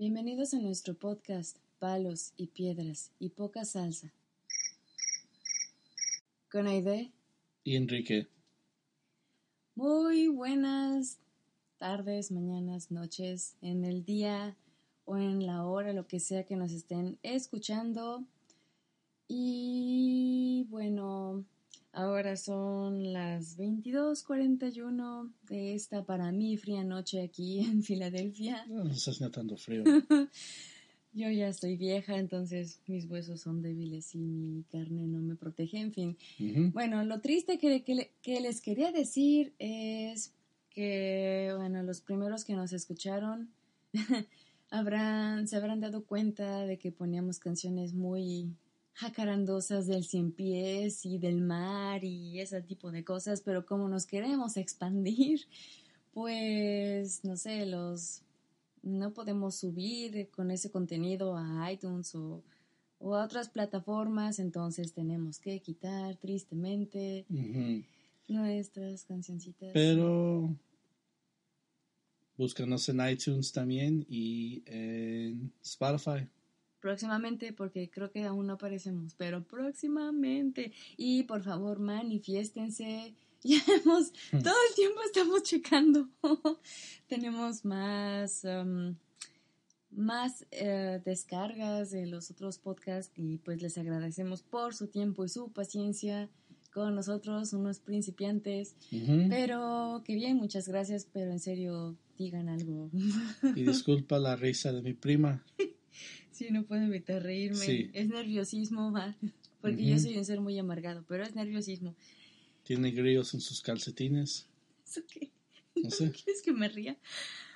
Bienvenidos a nuestro podcast Palos y Piedras y Poca Salsa. Con Aide. Y Enrique. Muy buenas tardes, mañanas, noches, en el día o en la hora, lo que sea que nos estén escuchando. Y bueno, ahora son las 22:41 de esta para mí fría noche aquí en Filadelfia. No, no estás notando frío. Yo ya estoy vieja, entonces mis huesos son débiles y mi carne no me protege, en fin. Bueno, lo triste que, que- que les quería decir es que, bueno, los primeros que nos escucharon habrán, se habrán dado cuenta de que poníamos canciones muy jacarandosas del cien pies y del mar y ese tipo de cosas, pero como nos queremos expandir, pues, no sé, los no podemos subir con ese contenido a iTunes o, o a otras plataformas, entonces tenemos que quitar tristemente nuestras cancioncitas. Pero búscanos en iTunes también y en Spotify. Próximamente, porque creo que aún no aparecemos, pero próximamente. Y por favor, manifiéstense. Ya hemos, todo el tiempo estamos checando. Tenemos más, um, más eh, descargas de los otros podcasts y pues les agradecemos por su tiempo y su paciencia con nosotros, unos principiantes. Pero qué bien, muchas gracias, pero en serio, digan algo. Y disculpa la risa de mi prima. Sí, no puedo evitar reírme. Sí. Es nerviosismo, va. Porque yo soy un ser muy amargado, pero es nerviosismo. Tiene grillos en sus calcetines. ¿Eso qué? No sé. ¿Quieres que me ría?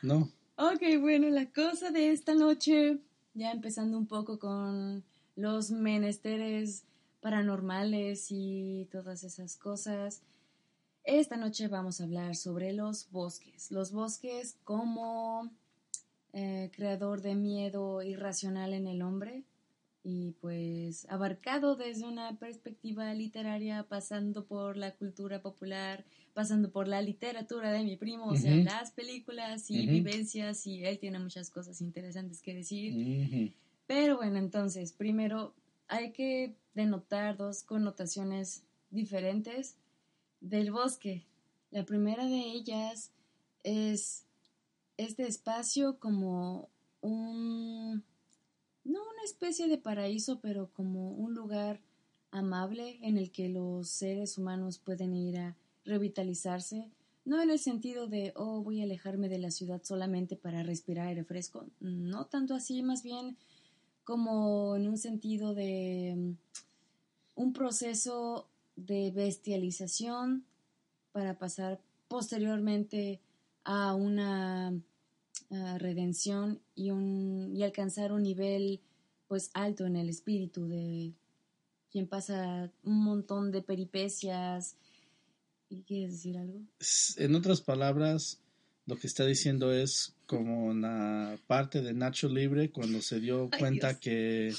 No. Ok, bueno, la cosa de esta noche, ya empezando un poco con los menesteres paranormales y todas esas cosas. Esta noche vamos a hablar sobre los bosques. Los bosques como eh, creador de miedo irracional en el hombre y pues abarcado desde una perspectiva literaria, pasando por la cultura popular, pasando por la literatura de mi primo, o sea, las películas y vivencias y él tiene muchas cosas interesantes que decir. Pero bueno, entonces, primero hay que denotar dos connotaciones diferentes del bosque. La primera de ellas es este espacio como un, no una especie de paraíso, pero como un lugar amable en el que los seres humanos pueden ir a revitalizarse. No en el sentido de, oh, voy a alejarme de la ciudad solamente para respirar aire fresco. No tanto así, más bien como en un sentido de un proceso de bestialización para pasar posteriormente a una redención y, un, y alcanzar un nivel pues alto en el espíritu de quien pasa un montón de peripecias. ¿Y quieres decir algo? En otras palabras, lo que está diciendo es como una parte de Nacho Libre cuando se dio cuenta que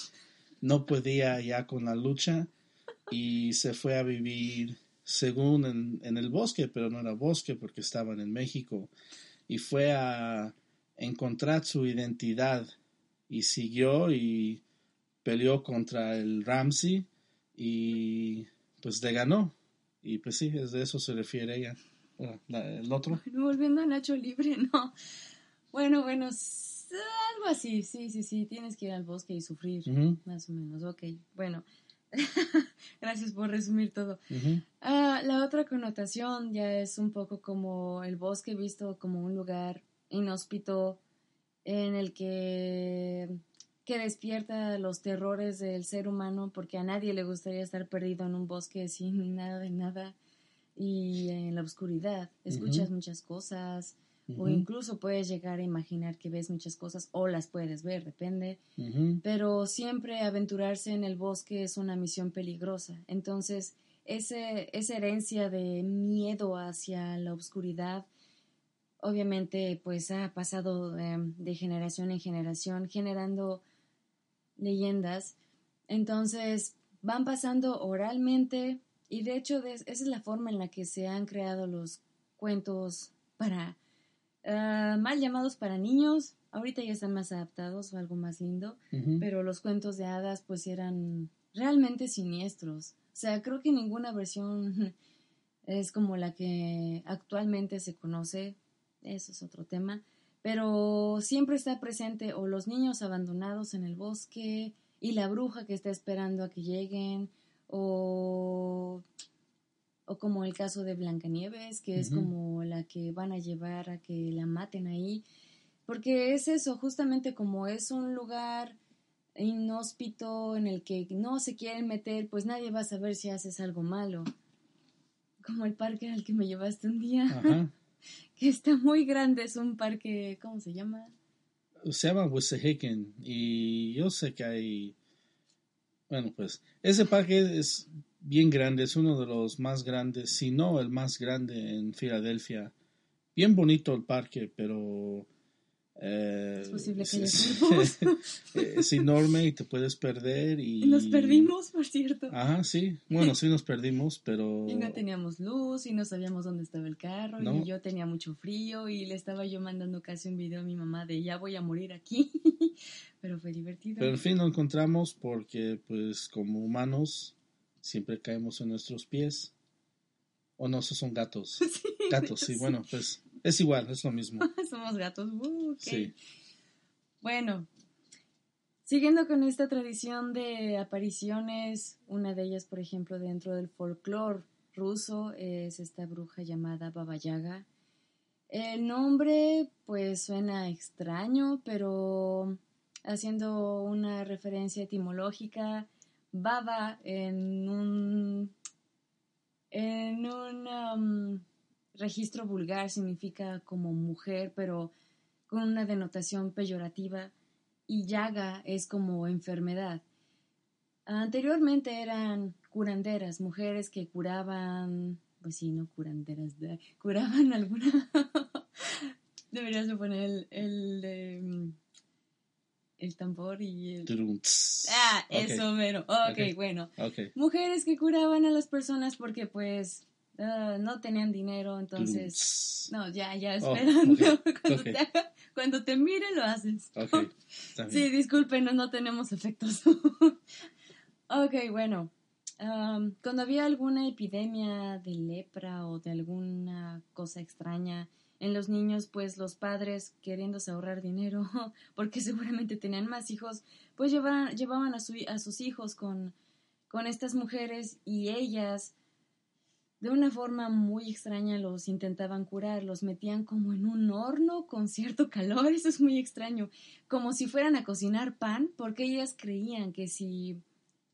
no podía ya con la lucha y se fue a vivir según en, en el bosque, pero no era bosque porque estaban en México y fue a encontrar su identidad y siguió y peleó contra el Ramsey y pues le ganó y pues sí, es de eso se refiere ella. Bueno, la- el otro. Bueno, volviendo a Nacho Libre, no. Bueno, bueno, algo así, sí, sí, sí, tienes que ir al bosque y sufrir, más o menos, ok, bueno. Gracias por resumir todo. Ah, la otra connotación ya es un poco como el bosque visto como un lugar inhóspito en el que, que despierta los terrores del ser humano porque a nadie le gustaría estar perdido en un bosque sin nada de nada y en la oscuridad. Escuchas muchas cosas, o incluso puedes llegar a imaginar que ves muchas cosas o las puedes ver, depende. Pero siempre aventurarse en el bosque es una misión peligrosa. Entonces, ese, esa herencia de miedo hacia la oscuridad, obviamente, pues ha pasado em, de generación en generación, generando leyendas. Entonces, van pasando oralmente y de hecho de- esa es la forma en la que se han creado los cuentos para, ah, mal llamados para niños. Ahorita ya están más adaptados o algo más lindo, pero los cuentos de hadas pues eran realmente siniestros. O sea, creo que ninguna versión es como la que actualmente se conoce. Eso es otro tema. Pero siempre está presente o los niños abandonados en el bosque y la bruja que está esperando a que lleguen o, o como el caso de Blancanieves, que es como la que van a llevar a que la maten ahí. Porque es eso, justamente como es un lugar inhóspito en el que no se quieren meter, pues nadie va a saber si haces algo malo. Como el parque al que me llevaste un día, Ajá. que está muy grande, es un parque, ¿cómo se llama? Se llama Wissahickon y yo sé que hay... Bueno, pues ese parque es bien grande, es uno de los más grandes, si no el más grande en Filadelfia. Bien bonito el parque, pero... eh, Es posible que es, es enorme y te puedes perder y... Nos perdimos, por cierto. Ajá, sí. Bueno, sí nos perdimos, pero... Y no teníamos luz y no sabíamos dónde estaba el carro No. y yo tenía mucho frío y le estaba yo mandando casi un video a mi mamá de ya voy a morir aquí. Pero fue divertido. Pero en fin lo encontramos porque, pues, como humanos, siempre caemos en nuestros pies. O no, esos son gatos. Sí, Gatos, sí, bueno, pues es igual, es lo mismo. Somos gatos. uh. Sí. Bueno, siguiendo con esta tradición de apariciones, una de ellas, por ejemplo, dentro del folclore ruso es esta bruja llamada Baba Yaga. El nombre, pues, suena extraño, pero haciendo una referencia etimológica, Baba en un en un um, registro vulgar significa como mujer, pero con una denotación peyorativa, y llaga es como enfermedad. Anteriormente eran curanderas, mujeres que curaban, pues sí, no curanderas, de- curaban alguna... Deberías de poner el, mm, el tambor y el... Turum. Ah, Ok, eso, mero. ok, Ok. bueno mujeres que curaban a las personas porque pues ah, no tenían dinero, entonces... No, ya, ya, Oh, esperando. cuando. Te haga- cuando te mire lo haces. Sí, disculpen, no, no tenemos efectos. ok, bueno. am, cuando había alguna epidemia de lepra o de alguna cosa extraña en los niños, pues los padres, queriéndose ahorrar dinero, porque seguramente tenían más hijos, pues llevaban, llevaban a, su- a sus hijos con, con estas mujeres y ellas, de una forma muy extraña, los intentaban curar, los metían como en un horno con cierto calor, eso es muy extraño como si fueran a cocinar pan, porque ellas creían que si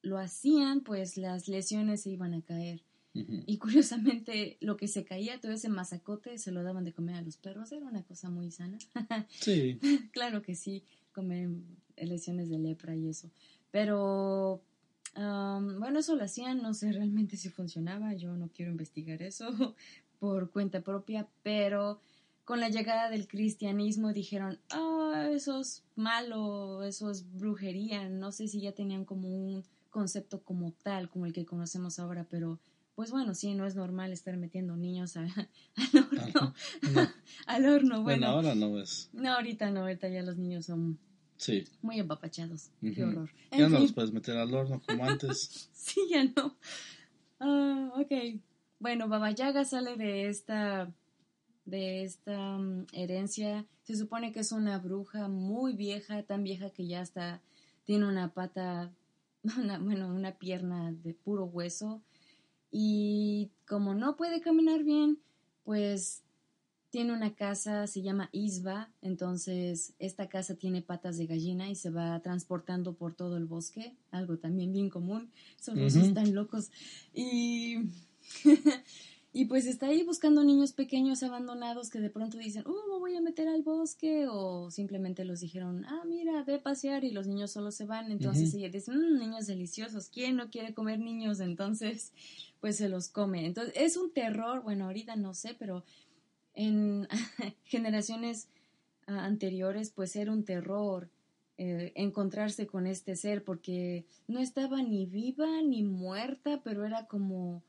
lo hacían, pues las lesiones se iban a caer. Y curiosamente, lo que se caía, todo ese masacote, se lo daban de comer a los perros. Era una cosa muy sana. Sí, claro que sí, comer lesiones de lepra y eso. Pero, am, bueno, eso lo hacían, no sé realmente si funcionaba. Yo no quiero investigar eso por cuenta propia, pero con la llegada del cristianismo dijeron, ah, eso es malo, eso es brujería. No sé si ya tenían como un concepto como tal, como el que conocemos ahora, pero pues bueno, sí, no es normal estar metiendo niños a- al horno. No. Al horno, Bueno, bueno. ahora no es. No, ahorita no, ahorita ya los niños son Sí. muy empapachados. Qué horror. Ya no los puedes meter al horno como antes. Sí, ya no. Ah, ok. Bueno, Baba Yaga sale de esta de esta mm, herencia. Se supone que es una bruja muy vieja, tan vieja que ya hasta tiene una pata, una- bueno, una pierna de puro hueso. Y como no puede caminar bien, pues tiene una casa, se llama Isba, entonces esta casa tiene patas de gallina y se va transportando por todo el bosque, algo también bien común, esos rusos Ujú. están locos. Y, Y pues está ahí buscando niños pequeños abandonados que de pronto dicen, oh, me voy a meter al bosque, o simplemente los dijeron, ah, mira, ve a pasear y los niños solo se van. Entonces ella dice, mmm, niños deliciosos, ¿quién no quiere comer niños? Entonces, pues se los come. Entonces, es un terror, bueno, ahorita no sé, pero en generaciones anteriores, pues era un terror eh, encontrarse con este ser, porque no estaba ni viva ni muerta, pero era como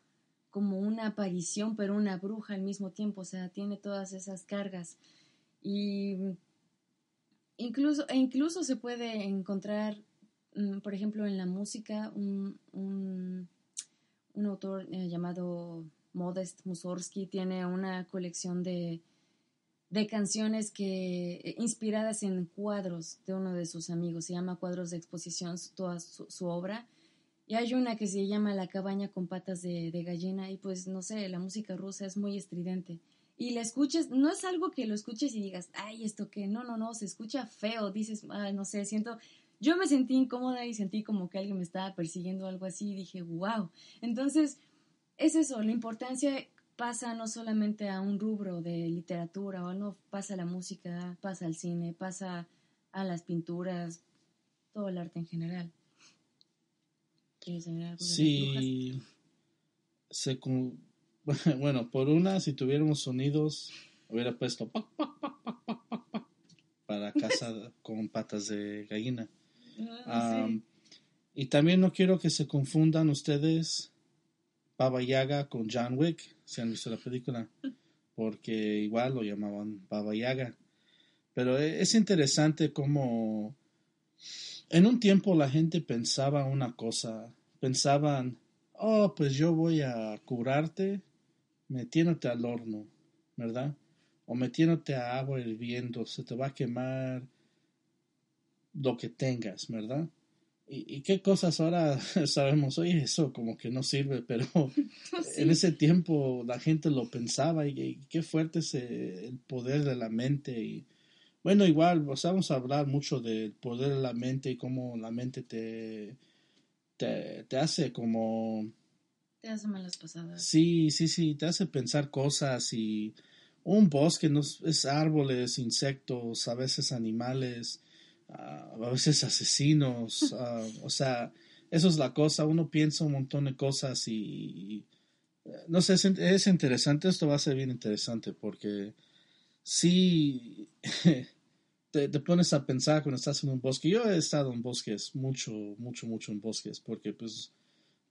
como una aparición, pero una bruja al mismo tiempo, o sea, tiene todas esas cargas. Y incluso, e incluso se puede encontrar, mm, por ejemplo, en la música, un, autor eh, llamado Modest Mussorgsky tiene una colección de, de canciones que eh, inspiradas en cuadros de uno de sus amigos, se llama Cuadros de Exposición, toda su obra. Y hay una que se llama La cabaña con patas de, gallina. Y pues no sé, la música rusa es muy estridente. Y la escuches, no es algo que lo escuches y digas, ay, esto qué, no, no, no, se escucha feo, dices, ay, no sé, siento, yo me sentí incómoda y sentí como que alguien me estaba persiguiendo o algo así y dije, wow. Entonces, es eso, la importancia pasa no solamente a un rubro de literatura, o no, pasa a la música, pasa al cine, pasa a las pinturas, todo el arte en general. Sí. Se, bueno, por una, si tuviéramos sonidos, hubiera puesto para casa con patas de gallina. Ah, y también no quiero que se confundan ustedes Baba Yaga con John Wick, si han visto la película, porque igual lo llamaban Baba Yaga. Pero e, es interesante cómo en un tiempo la gente pensaba una cosa, pensaban, oh, pues yo voy a curarte metiéndote al horno, ¿verdad? O metiéndote a agua hirviendo, se te va a quemar lo que tengas, ¿verdad? ¿Y, qué cosas ahora sabemos? Oye, eso como que no sirve, pero en ese tiempo la gente lo pensaba y, qué fuerte es el poder de la mente y bueno, igual, vamos a hablar mucho del poder de la mente y cómo la mente te, te, hace como... Te hace malas pasadas. Sí, sí, sí, te hace pensar cosas y un bosque no es árboles, insectos, a veces animales, ah, a veces asesinos, ah, o sea, eso es la cosa, uno piensa un montón de cosas y, no sé, es, interesante, esto va a ser bien interesante porque sí, te, pones a pensar cuando estás en un bosque. Yo he estado en bosques, mucho, mucho, mucho en bosques, porque pues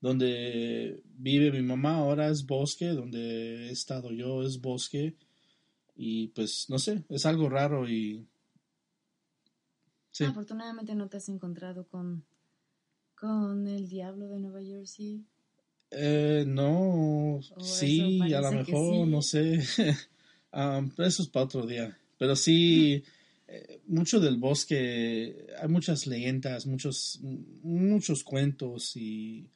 donde vive mi mamá ahora es bosque, donde he estado yo es bosque, y pues no sé, es algo raro y... Sí. Afortunadamente no te has encontrado con, con el diablo de Nueva Jersey. Eh, no, sí, a lo mejor, no sé. Ah, eso es para otro día. Pero sí, eh, mucho del bosque, hay muchas leyendas, muchos, muchos cuentos y,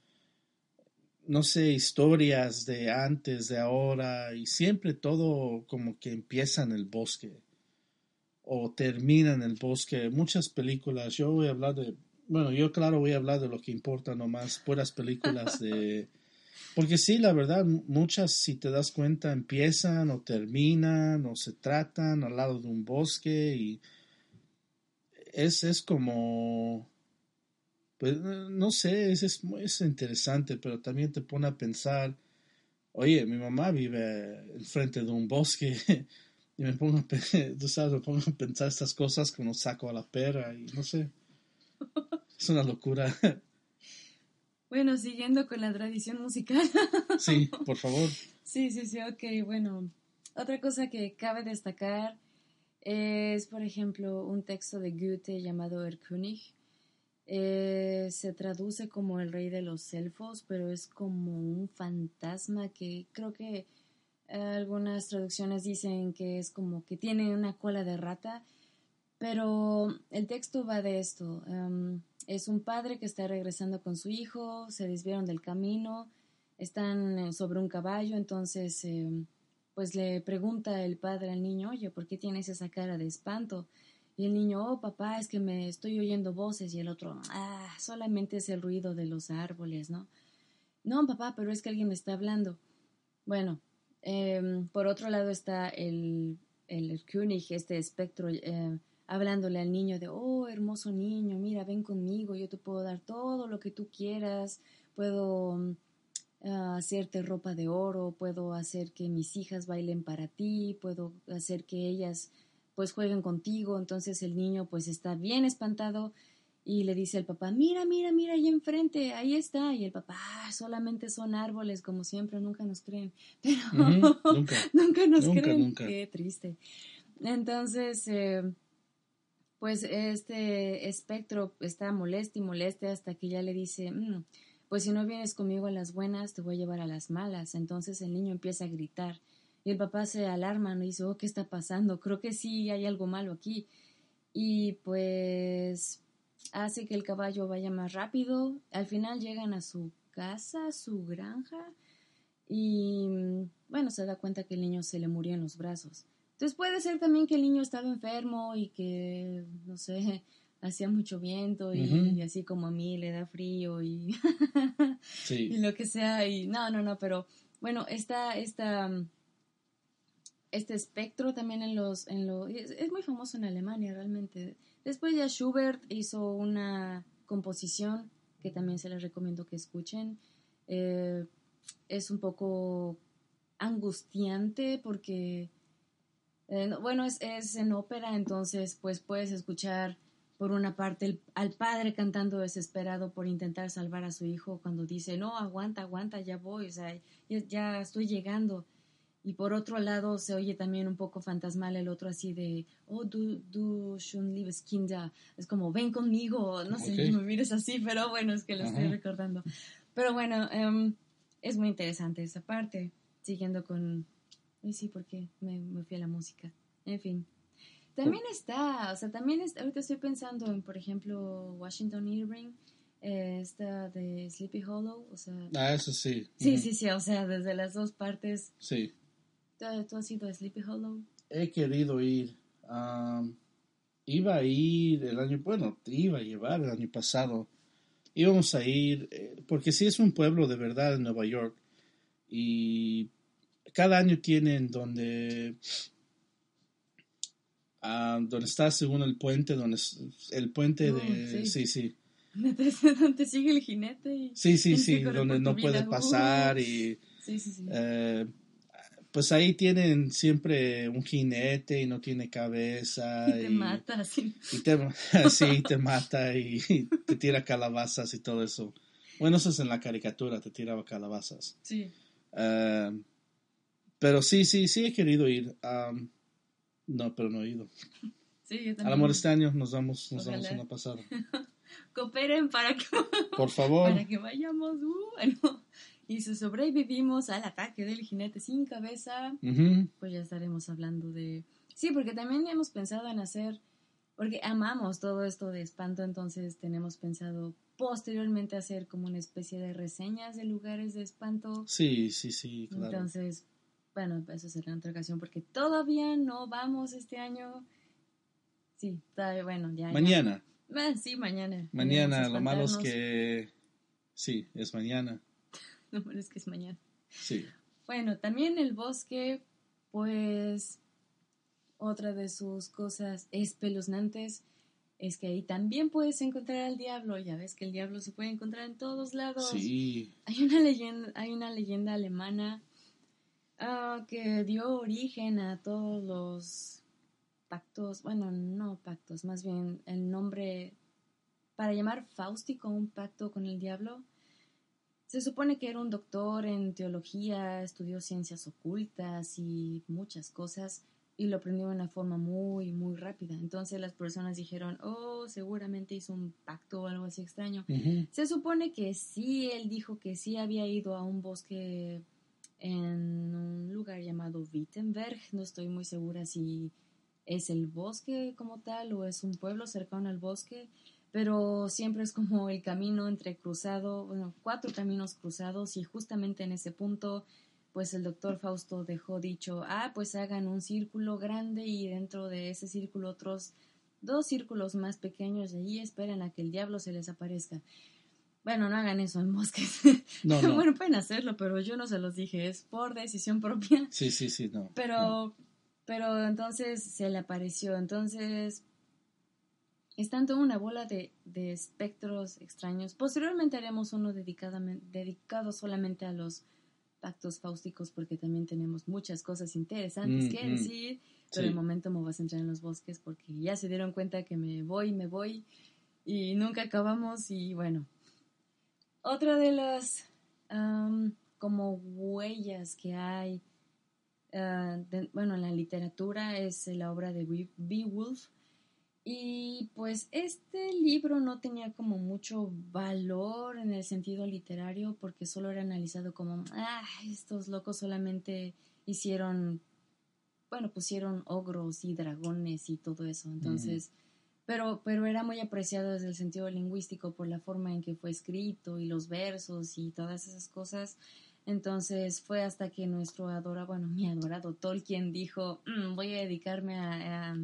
no sé, historias de antes, de ahora, y siempre todo como que empieza en el bosque o termina en el bosque. Muchas películas, yo voy a hablar de, bueno, yo claro voy a hablar de lo que importa nomás, puras películas de porque sí, la verdad, muchas, si te das cuenta, empiezan o terminan o se tratan al lado de un bosque y es, es como, pues no sé, es, es, es interesante, pero también te pone a pensar, oye, mi mamá vive enfrente de un bosque y me pongo, a, tú sabes, me pongo a pensar estas cosas cuando saco a la perra y no sé, es una locura. Bueno, siguiendo con la tradición musical. Sí, por favor. Sí, sí, sí, ok, bueno. Otra cosa que cabe destacar es, por ejemplo, un texto de Goethe llamado Erkönig. Eh, se traduce como el rey de los elfos, pero es como un fantasma que creo que algunas traducciones dicen que es como que tiene una cola de rata, pero el texto va de esto. Em, es un padre que está regresando con su hijo, se desviaron del camino, están eh, sobre un caballo, entonces eh, pues le pregunta el padre al niño, oye, ¿por qué tienes esa cara de espanto? Y el niño, oh papá, es que me estoy oyendo voces y el otro, ah, solamente es el ruido de los árboles, ¿no? No, papá, pero es que alguien me está hablando. Bueno, Em, por otro lado está el, el König, este espectro, eh, hablándole al niño de, oh, hermoso niño, mira, ven conmigo, yo te puedo dar todo lo que tú quieras, puedo mm, ah, hacerte ropa de oro, puedo hacer que mis hijas bailen para ti, puedo hacer que ellas pues jueguen contigo, entonces el niño pues está bien espantado y le dice al papá, mira, mira, mira ahí enfrente, ahí está. Y el papá, ah, solamente son árboles, como siempre, nunca nos creen. Pero nunca, nunca, nos creen. Qué triste. Entonces, eh, pues este espectro está molesto y moleste hasta que ya le dice, mm, pues si no vienes conmigo a las buenas, te voy a llevar a las malas. Entonces el niño empieza a gritar y el papá se alarma, ¿no? Y dice, oh, ¿qué está pasando? Creo que sí hay algo malo aquí. Y pues hace que el caballo vaya más rápido. Al final llegan a su casa, a su granja, y bueno, se da cuenta que el niño se le murió en los brazos. Entonces puede ser también que el niño estaba enfermo y que, no sé, hacía mucho viento y, así como a mí le da frío y, y lo que sea. Y no, no, no, pero bueno, esta, esta, este espectro también en los, en los, es muy famoso en Alemania realmente Después ya Schubert hizo una composición que también se les recomiendo que escuchen. Eh, es un poco angustiante porque, eh, bueno, es, en ópera, entonces pues puedes escuchar por una parte al padre cantando desesperado por intentar salvar a su hijo cuando dice, no, aguanta, aguanta, ya voy, o sea, ya estoy llegando. Y por otro lado se oye también un poco fantasmal el otro así de, oh, du, du schon liebes Kinder. Es como, ven conmigo, no sé, no me mires así, pero bueno, es que lo estoy recordando. Pero bueno, em, es muy interesante esa parte, siguiendo con... Y sí, porque me, me fui a la música. En fin. También está, o sea, también está, ahorita estoy pensando en, por ejemplo, Washington Irving, eh, esta de Sleepy Hollow, o sea... Ah, eso sí. Sí, sí, sí, o sea, desde las dos partes. Sí. ¿Tú has ido a Sleepy Hollow? He querido ir. iba a ir el año, bueno, te iba a llevar el año pasado. Íbamos a ir, eh, porque sí es un pueblo de verdad en Nueva York. Y cada año tienen donde donde está según el puente, donde el puente oh, de sí, sí. Donde sigue el jinete sí, sí, sí, donde no puede pasar y sí, sí, sí. Eh, pues ahí tienen siempre un jinete y no tiene cabeza. Y te mata, sí. Y te, sí, te mata y, te tira calabazas y todo eso. Bueno, eso es en la caricatura, te tiraba calabazas. Sí. Eh, pero sí, sí, sí he querido ir. no, pero no he ido. Sí, yo también. Al amor este año nos damos, nos damos una pasada. Cooperen para que... Por favor. Para que vayamos. Uh, y si sobrevivimos al ataque del jinete sin cabeza, pues ya estaremos hablando de... Sí, porque también hemos pensado en hacer, porque amamos todo esto de espanto, entonces tenemos pensado posteriormente hacer como una especie de reseñas de lugares de espanto. Sí, sí, sí, claro. Entonces, bueno, eso será otra ocasión porque todavía no vamos este año. Sí, todavía, bueno, ya. Mañana. Ah, sí, mañana. Mañana, lo malo es que... Sí, es mañana. No, es que es mañana. Sí. Bueno, también el bosque, pues, otra de sus cosas espeluznantes es que ahí también puedes encontrar al diablo. Ya ves que el diablo se puede encontrar en todos lados. Sí. Hay una leyenda, hay una leyenda alemana ah, que dio origen a todos los pactos, bueno, no pactos, más bien el nombre para llamar Faustico un pacto con el diablo se supone que era un doctor en teología, estudió ciencias ocultas y muchas cosas y lo aprendió de una forma muy, muy rápida. Entonces las personas dijeron, oh, seguramente hizo un pacto o algo así extraño. Se supone que sí, él dijo que sí había ido a un bosque en un lugar llamado Wittenberg. No estoy muy segura si es el bosque como tal o es un pueblo cercano al bosque pero siempre es como el camino entre cruzado, bueno, cuatro caminos cruzados y justamente en ese punto, pues el doctor Fausto dejó dicho, ah, pues hagan un círculo grande y dentro de ese círculo otros dos círculos más pequeños y ahí esperan a que el diablo se les aparezca. Bueno, no hagan eso en bosques. No, no. bueno, pueden hacerlo, pero yo no se los dije, es por decisión propia. Sí, sí, sí, no. Pero, pero entonces se le apareció. Entonces, es tanto una bola de, de espectros extraños. Posteriormente haremos uno dedicado solamente a los pactos fáusticos porque también tenemos muchas cosas interesantes Mm, que mm. decir. Pero Sí. de momento me voy a centrar en los bosques porque ya se dieron cuenta que me voy, me voy y nunca acabamos y bueno. Otra de las am, como huellas que hay, de- bueno, en la literatura es la obra de Be- Beowulf. Y pues este libro no tenía como mucho valor en el sentido literario porque solo era analizado como, ah, estos locos solamente hicieron, bueno, pusieron ogros y dragones y todo eso. Entonces, pero, pero era muy apreciado desde el sentido lingüístico por la forma en que fue escrito y los versos y todas esas cosas. Entonces fue hasta que nuestro adorado, bueno, mi adorado Tolkien dijo, "Mm, voy a dedicarme a, a-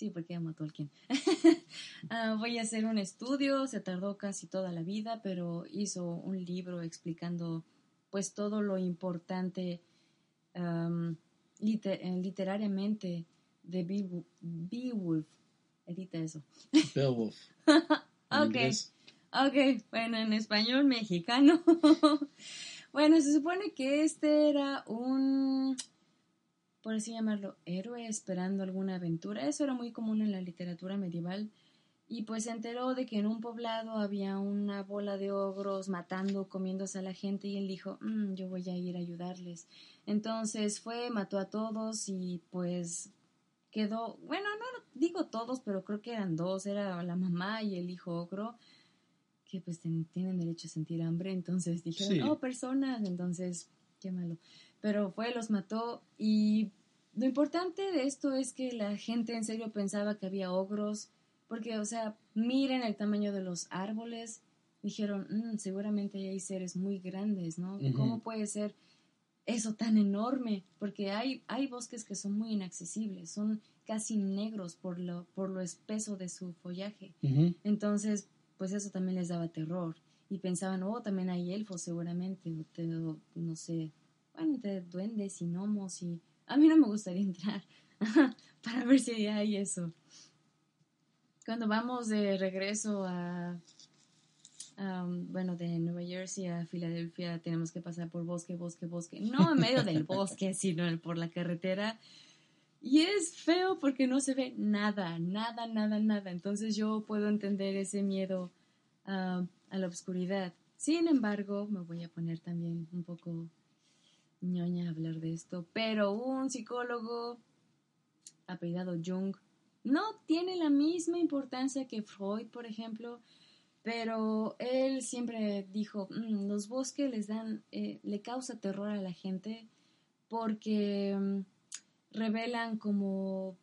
Sí, porque amo a Tolkien. Ah, voy a hacer un estudio, se tardó casi toda la vida, pero hizo un libro explicando pues todo lo importante eh, literariamente de Beow- Beowulf. Edita eso. Beowulf. Ok. Ok, bueno, en español mexicano. bueno, se supone que este era un, por así llamarlo, héroe esperando alguna aventura. Eso era muy común en la literatura medieval. Y pues se enteró de que en un poblado había una bola de ogros matando, comiéndose a la gente y él dijo, "Mm, yo voy a ir a ayudarles. Entonces fue, mató a todos y pues quedó, bueno, no digo todos, pero creo que eran dos, era la mamá y el hijo ogro, que pues ten- tienen derecho a sentir hambre, entonces dijeron, Sí. oh, personas, entonces, qué malo. Pero fue, los mató y lo importante de esto es que la gente en serio pensaba que había ogros, porque, o sea, miren el tamaño de los árboles, dijeron, "Mm, seguramente hay seres muy grandes, ¿no? ¿Cómo puede ser eso tan enorme? Porque hay, hay bosques que son muy inaccesibles, son casi negros por lo, por lo espeso de su follaje. Entonces, pues eso también les daba terror. Y pensaban, oh, también hay elfos seguramente, no sé, bueno, entre duendes y gnomos y... A mí no me gustaría entrar para ver si hay eso. Cuando vamos de regreso a, a, bueno, de Nueva Jersey a Filadelfia, tenemos que pasar por bosque, bosque, bosque. No en medio del bosque, sino por la carretera. Y es feo porque no se ve nada, nada, nada, nada. Entonces yo puedo entender ese miedo ah, a la oscuridad. Sin embargo, me voy a poner también un poco ñoña hablar de esto, pero un psicólogo apellidado Jung no tiene la misma importancia que Freud, por ejemplo, pero él siempre dijo, "Mm, los bosques les dan, eh, le causa terror a la gente porque mm, revelan como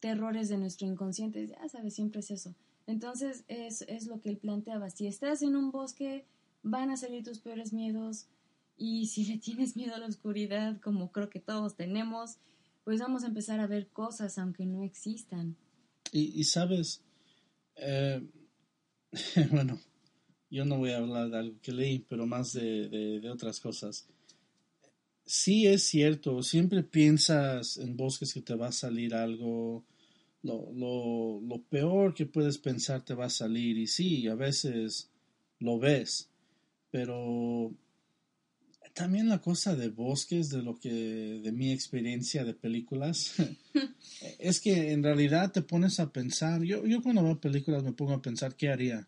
terrores de nuestro inconsciente. Ya sabes, siempre es eso. Entonces es, es lo que él planteaba. Si estás en un bosque, van a salir tus peores miedos. Y si le tienes miedo a la oscuridad, como creo que todos tenemos, pues vamos a empezar a ver cosas aunque no existan. Y, y sabes, eh, bueno, yo no voy a hablar de algo que leí, pero más de, de- de otras cosas. Sí es cierto, siempre piensas en bosques que te va a salir algo, lo, lo, lo peor que puedes pensar te va a salir, y sí, a veces lo ves, pero también la cosa de bosques, de lo que, de mi experiencia de películas, es que en realidad te pones a pensar, yo, yo cuando veo películas me pongo a pensar qué haría.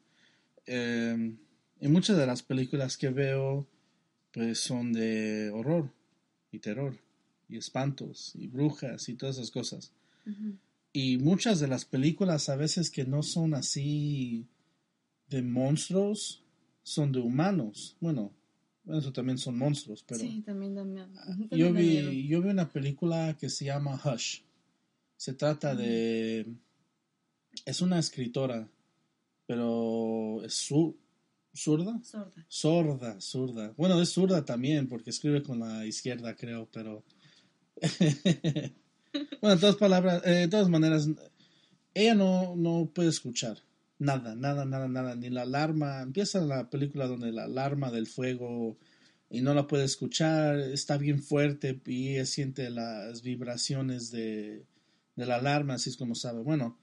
Eh, y muchas de las películas que veo pues son de horror y terror y espantos y brujas y todas esas cosas. Y muchas de las películas a veces que no son así de monstruos son de humanos. Bueno, eso también son monstruos, pero sí, también da, miedo. También yo vi, yo vi una película que se llama Hush. Se trata de... Es una escritora, pero es su, zurda. Sorda. Sorda, zurda. Bueno, es zurda también porque escribe con la izquierda, creo, pero... bueno, de todas palabras, eh, de todas maneras, ella no, no puede escuchar. Nada, nada, nada, nada. Ni la alarma. Empieza la película donde la alarma del fuego y no la puede escuchar. Está bien fuerte y ella siente las vibraciones de, de la alarma, así es como sabe. Bueno,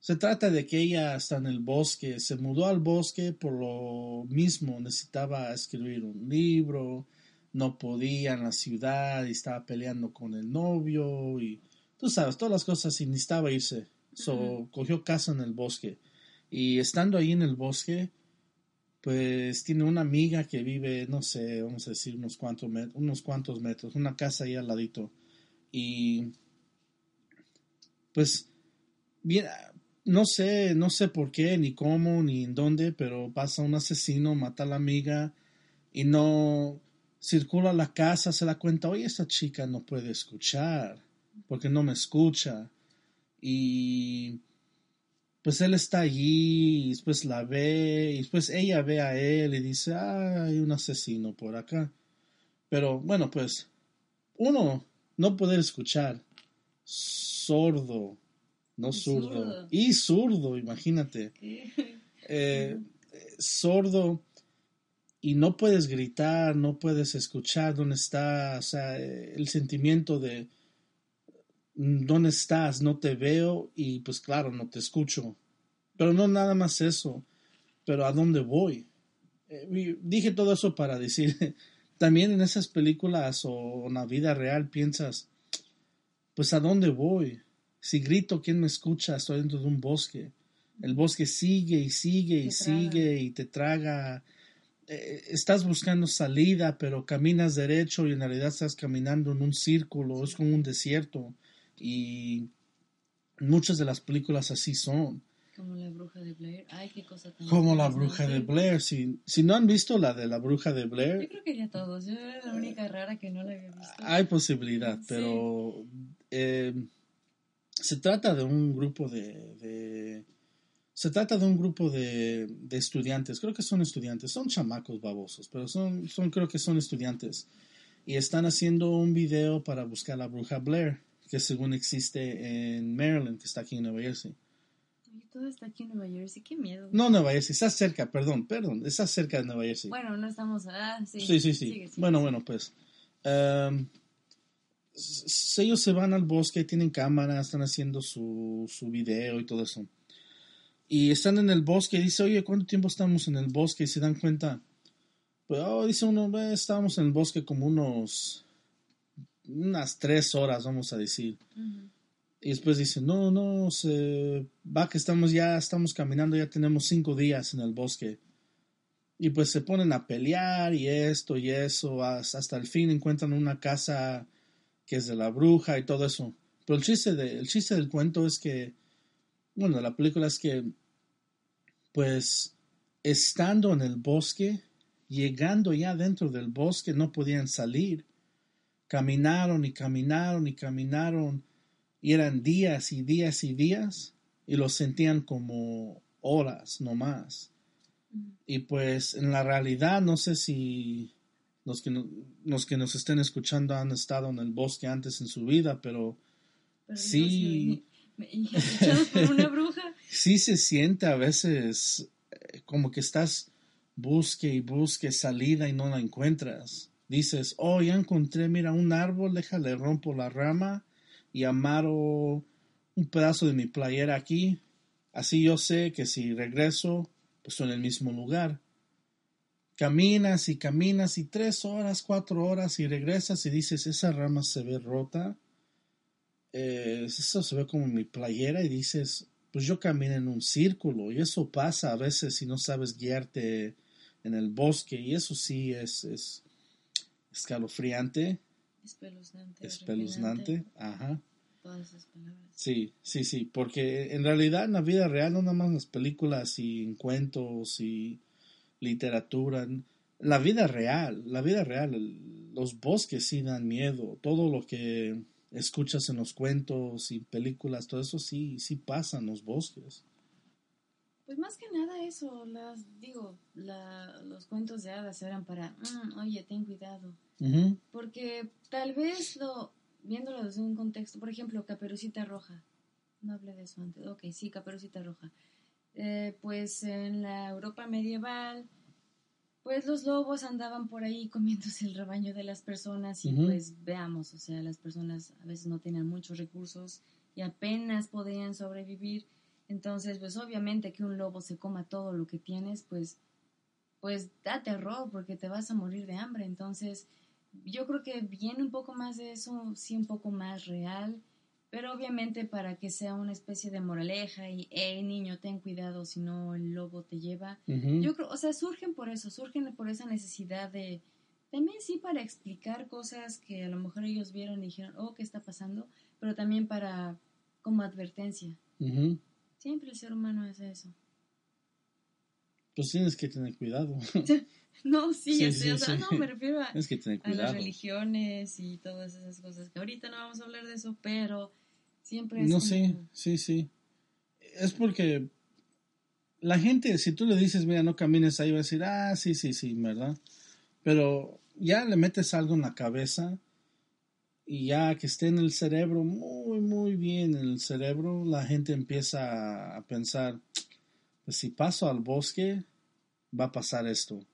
se trata de que ella está en el bosque. Se mudó al bosque por lo mismo. Necesitaba escribir un libro. No podía en la ciudad y estaba peleando con el novio y tú sabes, todas las cosas y necesitaba irse. So, cogió casa en el bosque. Y estando ahí en el bosque, pues tiene una amiga que vive, no sé, vamos a decir unos cuantos, unos cuantos metros, una casa ahí al ladito. Y pues, bien, no sé, no sé por qué, ni cómo, ni en dónde, pero pasa un asesino, mata a la amiga y no circula la casa, se da cuenta, oye, esta chica no puede escuchar, porque no me escucha. Y pues él está allí, y después la ve, y después ella ve a él y dice, ah, hay un asesino por acá. Pero bueno, pues uno no puede escuchar, sordo, no zurdo, y zurdo, imagínate, eh, sordo y no puedes gritar, no puedes escuchar dónde está, o sea, el sentimiento de ¿dónde estás? No te veo y pues claro, no te escucho. Pero no nada más eso, pero ¿a dónde voy? Eh, dije todo eso para decir, también en esas películas o en la vida real piensas, pues ¿a dónde voy? Si grito, ¿quién me escucha? Estoy dentro de un bosque. El bosque sigue y sigue y sigue y te traga. Eh, estás buscando salida, pero caminas derecho y en realidad estás caminando en un círculo, es como un desierto y muchas de las películas así son. Como la bruja de Blair. Ay, qué cosa tan Como la bruja de Blair. Si, si no han visto la de la bruja de Blair. Yo creo que ya todos. Yo era la única rara que no la había visto. Hay posibilidad, pero eh, se trata de un grupo de, se trata de un grupo de, de, estudiantes. Creo que son estudiantes. Son chamacos babosos, pero son, son creo que son estudiantes. Y están haciendo un video para buscar a la bruja Blair que según existe en Maryland, que está aquí en Nueva Jersey. Todo está aquí en Nueva Jersey, qué miedo. No, Nueva Jersey, está cerca, perdón, perdón, está cerca de Nueva Jersey. Bueno, no estamos. Ah, sí. Sí, sí, sí. bueno, bueno, pues. Um, ellos se van al bosque, tienen cámara, están haciendo su, su video y todo eso. Y están en el bosque dice, oye, ¿cuánto tiempo estamos en el bosque? Y se dan cuenta. Pues, oh, dice uno, estábamos en el bosque como unos unas tres horas, vamos a decir. Y después dice, no, no, se va que estamos ya, estamos caminando, ya tenemos cinco días en el bosque. Y pues se ponen a pelear y esto y eso, hasta el fin encuentran una casa que es de la bruja y todo eso. Pero el chiste, de, el chiste del cuento es que, bueno, la película es que, pues, estando en el bosque, llegando ya dentro del bosque, no podían salir Caminaron y caminaron y caminaron y eran días y días y días y lo sentían como horas no más. Mm. Y pues en la realidad no sé si los que, los que nos estén escuchando han estado en el bosque antes en su vida, pero, sí... por una bruja. sí se siente a veces eh, como que estás busque y busque salida y no la encuentras dices, oh, ya encontré, mira, un árbol, déjale, rompo la rama y amaro un pedazo de mi playera aquí. Así yo sé que si regreso, pues estoy en el mismo lugar. Caminas y caminas y tres horas, cuatro horas y regresas y dices, esa rama se ve rota. Eh, eso se ve como mi playera y dices, pues yo camino en un círculo y eso pasa a veces si no sabes guiarte en el bosque y eso sí es, es escalofriante. Espeluznante. Espeluznante, ajá. Todas esas palabras. Sí, sí, sí, porque en realidad en la vida real no nada más las películas y en cuentos y literatura, la vida real, la vida real, los bosques sí dan miedo, todo lo que escuchas en los cuentos y películas, todo eso sí, sí pasa en los bosques. Pues más que nada eso, las digo, la, los cuentos de hadas eran para, mm, oye, ten cuidado. Porque tal vez lo, viéndolo desde un contexto, por ejemplo, Caperucita Roja. No hablé de eso antes. Ok, sí, Caperucita Roja. eh, pues en la Europa medieval, pues los lobos andaban por ahí comiéndose el rebaño de las personas y pues veamos, o sea, las personas a veces no tenían muchos recursos y apenas podían sobrevivir. Entonces, pues obviamente que un lobo se coma todo lo que tienes, pues, pues da terror porque te vas a morir de hambre. Entonces, yo creo que viene un poco más de eso, sí, un poco más real, pero obviamente para que sea una especie de moraleja y, hey, niño, ten cuidado, si no el lobo te lleva. Yo creo, o sea, surgen por eso, surgen por esa necesidad de, también sí para explicar cosas que a lo mejor ellos vieron y dijeron, oh, ¿qué está pasando? Pero también para, como advertencia. Siempre el ser humano hace eso. Pues tienes que tener cuidado. No, sí, Sí, ya sé, sí, o sea, sí. no, me refiero a, que las religiones y todas esas cosas, que ahorita no vamos a hablar de eso, pero siempre es No como- sí, sí, sí. Es porque la gente, si tú le dices, mira, no camines ahí, va a decir, ah, sí, sí, sí, ¿verdad? Pero ya le metes algo en la cabeza y ya que esté en el cerebro, muy, muy bien en el cerebro, la gente empieza a pensar, si paso al bosque, va a pasar esto.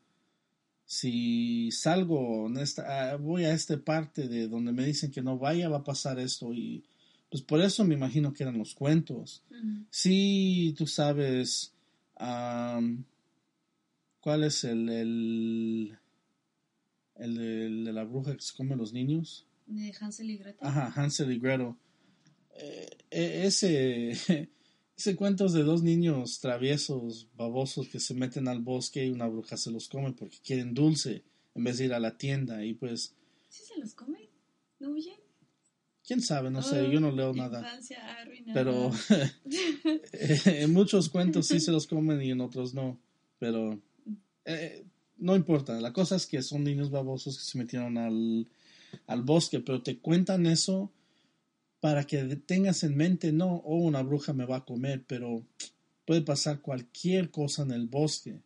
Si salgo, en esta, ah, voy a esta parte de donde me dicen que no vaya, va a pasar esto. Y pues por eso me imagino que eran los cuentos. Ujú. Sí, tú sabes am, cuál es el, el, el, de- el de la bruja que se come a los niños. De Hansel y Gretel. Ajá, Hansel y Gretel. Eh, eh, ese, ese cuento es de dos niños traviesos, babosos, que se meten al bosque y una bruja se los come porque quieren dulce en vez de ir a la tienda. Y pues, ¿Sí se los come? ¿No huyen? quién sabe, no sé, yo no leo nada. Pero en muchos cuentos sí se los comen y en otros no. Pero eh, no importa. La cosa es que son niños babosos que se metieron al, al bosque, pero te cuentan eso para que tengas en mente, no, oh, una bruja me va a comer, pero puede pasar cualquier cosa en el bosque.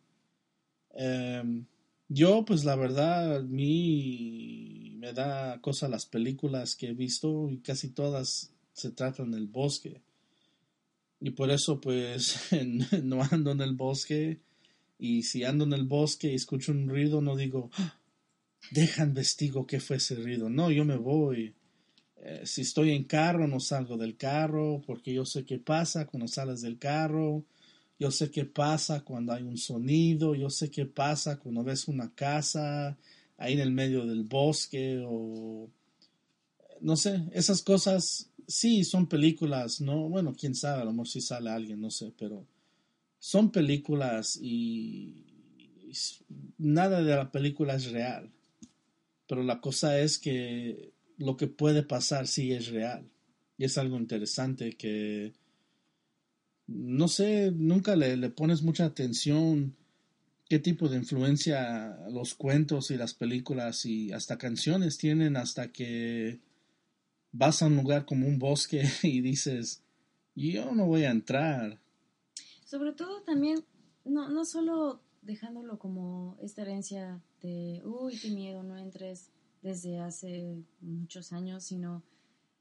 Em, yo, pues la verdad, a mí me da cosa las películas que he visto y casi todas se tratan del bosque. Y por eso, pues, no ando en el bosque. Y si ando en el bosque y escucho un ruido, no digo, "Ah, deja investigo qué fue ese ruido. No, yo me voy. Eh, si estoy en carro, no salgo del carro, porque yo sé qué pasa cuando sales del carro. Yo sé qué pasa cuando hay un sonido. Yo sé qué pasa cuando ves una casa ahí en el medio del bosque o no sé, esas cosas sí son películas, no, bueno, quién sabe, a lo si sale alguien, no sé, pero son películas y, nada de la película es real. Pero la cosa es que lo que puede pasar sí es real. Y es algo interesante que no sé, nunca le, le pones mucha atención qué tipo de influencia los cuentos y las películas y hasta canciones tienen hasta que vas a un lugar como un bosque y dices, yo no voy a entrar. Sobre todo también, no, no solo dejándolo como esta herencia de, uy, qué miedo, no entres desde hace muchos años, sino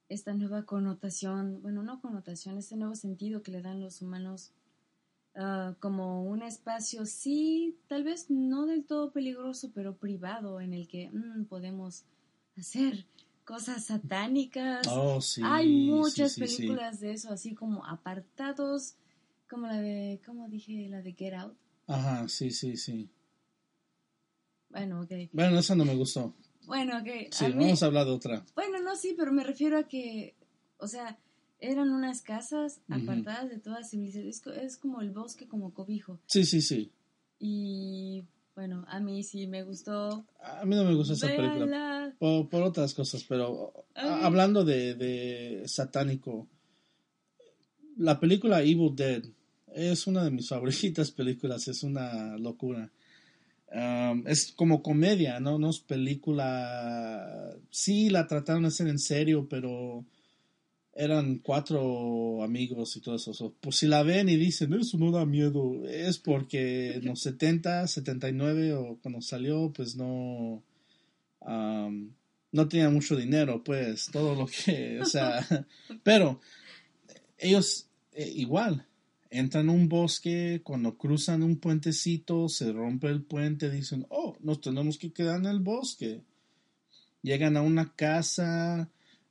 esta nueva connotación, bueno, no connotación, este nuevo sentido que le dan los humanos ah, como un espacio, sí, tal vez no del todo peligroso, pero privado, en el que mm, podemos hacer cosas satánicas. Oh, sí. Hay muchas sí, sí, sí. películas de eso, así como apartados, como la de, ¿cómo dije? La de Get Out. Ajá, sí, sí, sí. Bueno, ok. Bueno, esa no me gustó. Bueno, ok. Sí, a mí- vamos a hablar de otra. Bueno, no, sí, pero me refiero a que, o sea, eran unas casas apartadas de toda civilización. Es, co- es como el bosque como cobijo. Sí, sí, sí. Y bueno, a mí sí me gustó. A mí no me gustó esa película. Por, por otras cosas, pero a- hablando de, de satánico, la película Evil Dead es una de mis favoritas películas, es una locura. Es como comedia, ¿no? No es película. Sí, la trataron de hacer en serio, pero eran cuatro amigos y todo eso. So, pues si la ven y dicen, eso no da miedo, es porque en los 70, 79 o cuando salió, pues no. no tenía mucho dinero, pues, todo lo que, o sea, pero ellos eh, igual, entran a un bosque, cuando cruzan un puentecito, se rompe el puente, dicen, oh, nos tenemos que quedar en el bosque. Llegan a una casa,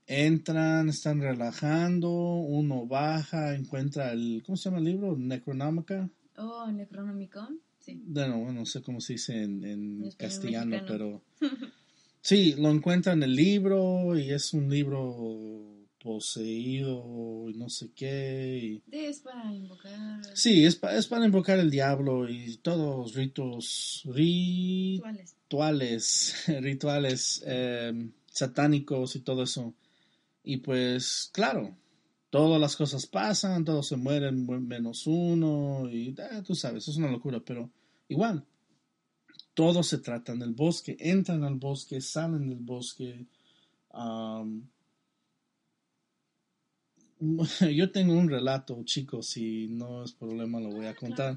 entran, están relajando, uno baja, encuentra el, ¿cómo se llama el libro? Necronómica. Oh, Necronomicon, sí. Bueno, no sé cómo se dice en, en castellano, pero sí, lo encuentra en el libro y es un libro poseído y no sé qué. Y... Es para invocar. Sí, es, es, para invocar el diablo y todos ritos, rituales, rituales, rituales eh, satánicos y todo eso. Y pues, claro, todas las cosas pasan, todos se mueren menos uno, y ah, tú sabes, es una locura, pero igual, todos se tratan del bosque, entran al bosque, salen del bosque. yo tengo un relato, chicos, si no es problema lo voy a contar.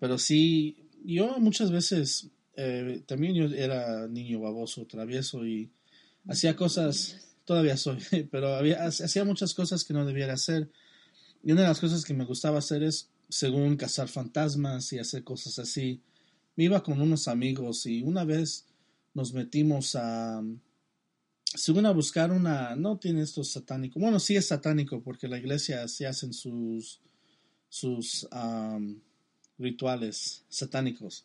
Pero sí, yo muchas veces, eh, también yo era niño baboso, travieso y hacía cosas todavía soy, pero había, hacía muchas cosas que no debiera hacer. Y una de las cosas que me gustaba hacer es, según cazar fantasmas y hacer cosas así. Me iba con unos amigos y una vez nos metimos a, según a buscar una, no tiene esto satánico, bueno, sí es satánico porque la iglesia sí hacen sus, sus rituales satánicos.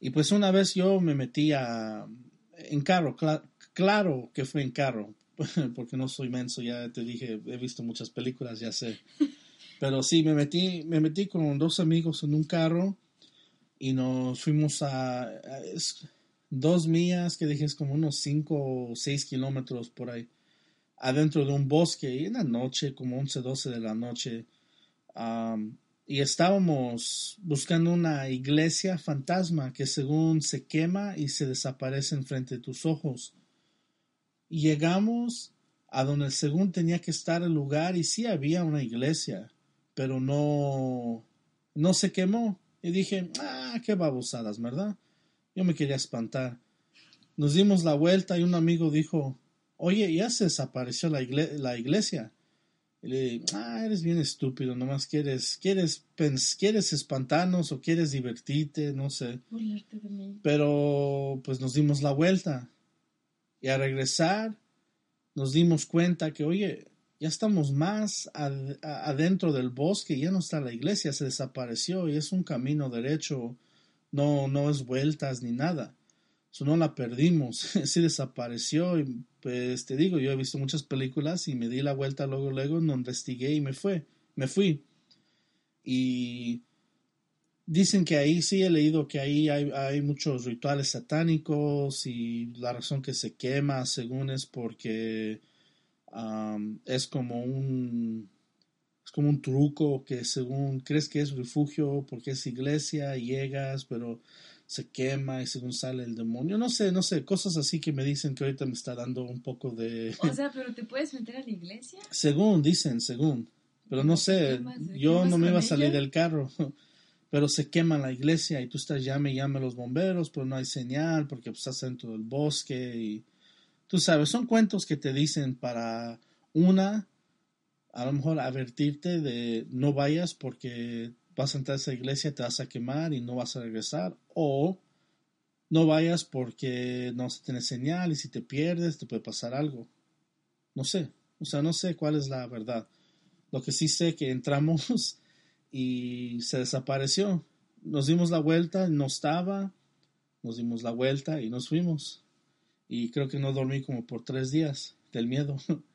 Y pues una vez yo me metí a, en carro, claro que fue en carro, porque no soy menso, ya te dije, he visto muchas películas, ya sé. Pero sí, me metí, me metí con dos amigos en un carro y nos fuimos a, dos millas, que dije es como unos cinco o seis kilómetros por ahí, adentro de un bosque y en la noche, como 11, 12 de la noche. y estábamos buscando una iglesia fantasma que según se quema y se desaparece enfrente de tus ojos. Llegamos a donde según tenía que estar el lugar y sí había una iglesia, pero no, no se quemó. Y dije, ah, qué babosadas, ¿verdad? Yo me quería espantar. Nos dimos la vuelta y un amigo dijo, oye, ya se desapareció la, la iglesia. Y le dije, ah, eres bien estúpido, nomás quieres, quieres, quieres espantarnos o quieres divertirte, no sé. Pero pues nos dimos la vuelta y a regresar nos dimos cuenta que, oye, ya estamos más adentro del bosque, ya no está la iglesia, se desapareció y es un camino derecho, no, no es vueltas ni nada. Eso no la perdimos, sí desapareció pues te digo, yo he visto muchas películas y me di la vuelta luego, luego, no investigué y me fue, me fui. Y Dicen que ahí sí he leído que ahí hay, muchos rituales satánicos y la razón que se quema según es porque es como un como un truco que según crees que es refugio porque es iglesia y llegas pero se quema y según sale el demonio. No sé no sé cosas así que me dicen que ahorita me está dando un poco de o sea pero te puedes meter a la iglesia según dicen según. Pero no sé yo no me iba a salir del carro. Pero se quema la iglesia y tú estás llame y llame a los bomberos, pero no hay señal porque pues, estás dentro del bosque y tú sabes, son cuentos que te dicen para una, a lo mejor advertirte de no vayas porque vas a entrar a esa iglesia, te vas a quemar y no vas a regresar, o no vayas porque no se tiene señal y si te pierdes te puede pasar algo. No sé, o sea, no sé cuál es la verdad. Lo que sí sé que entramos y se desapareció. Nos dimos la vuelta, no estaba, nos dimos la vuelta y nos fuimos. Y creo que no dormí como por tres días del miedo.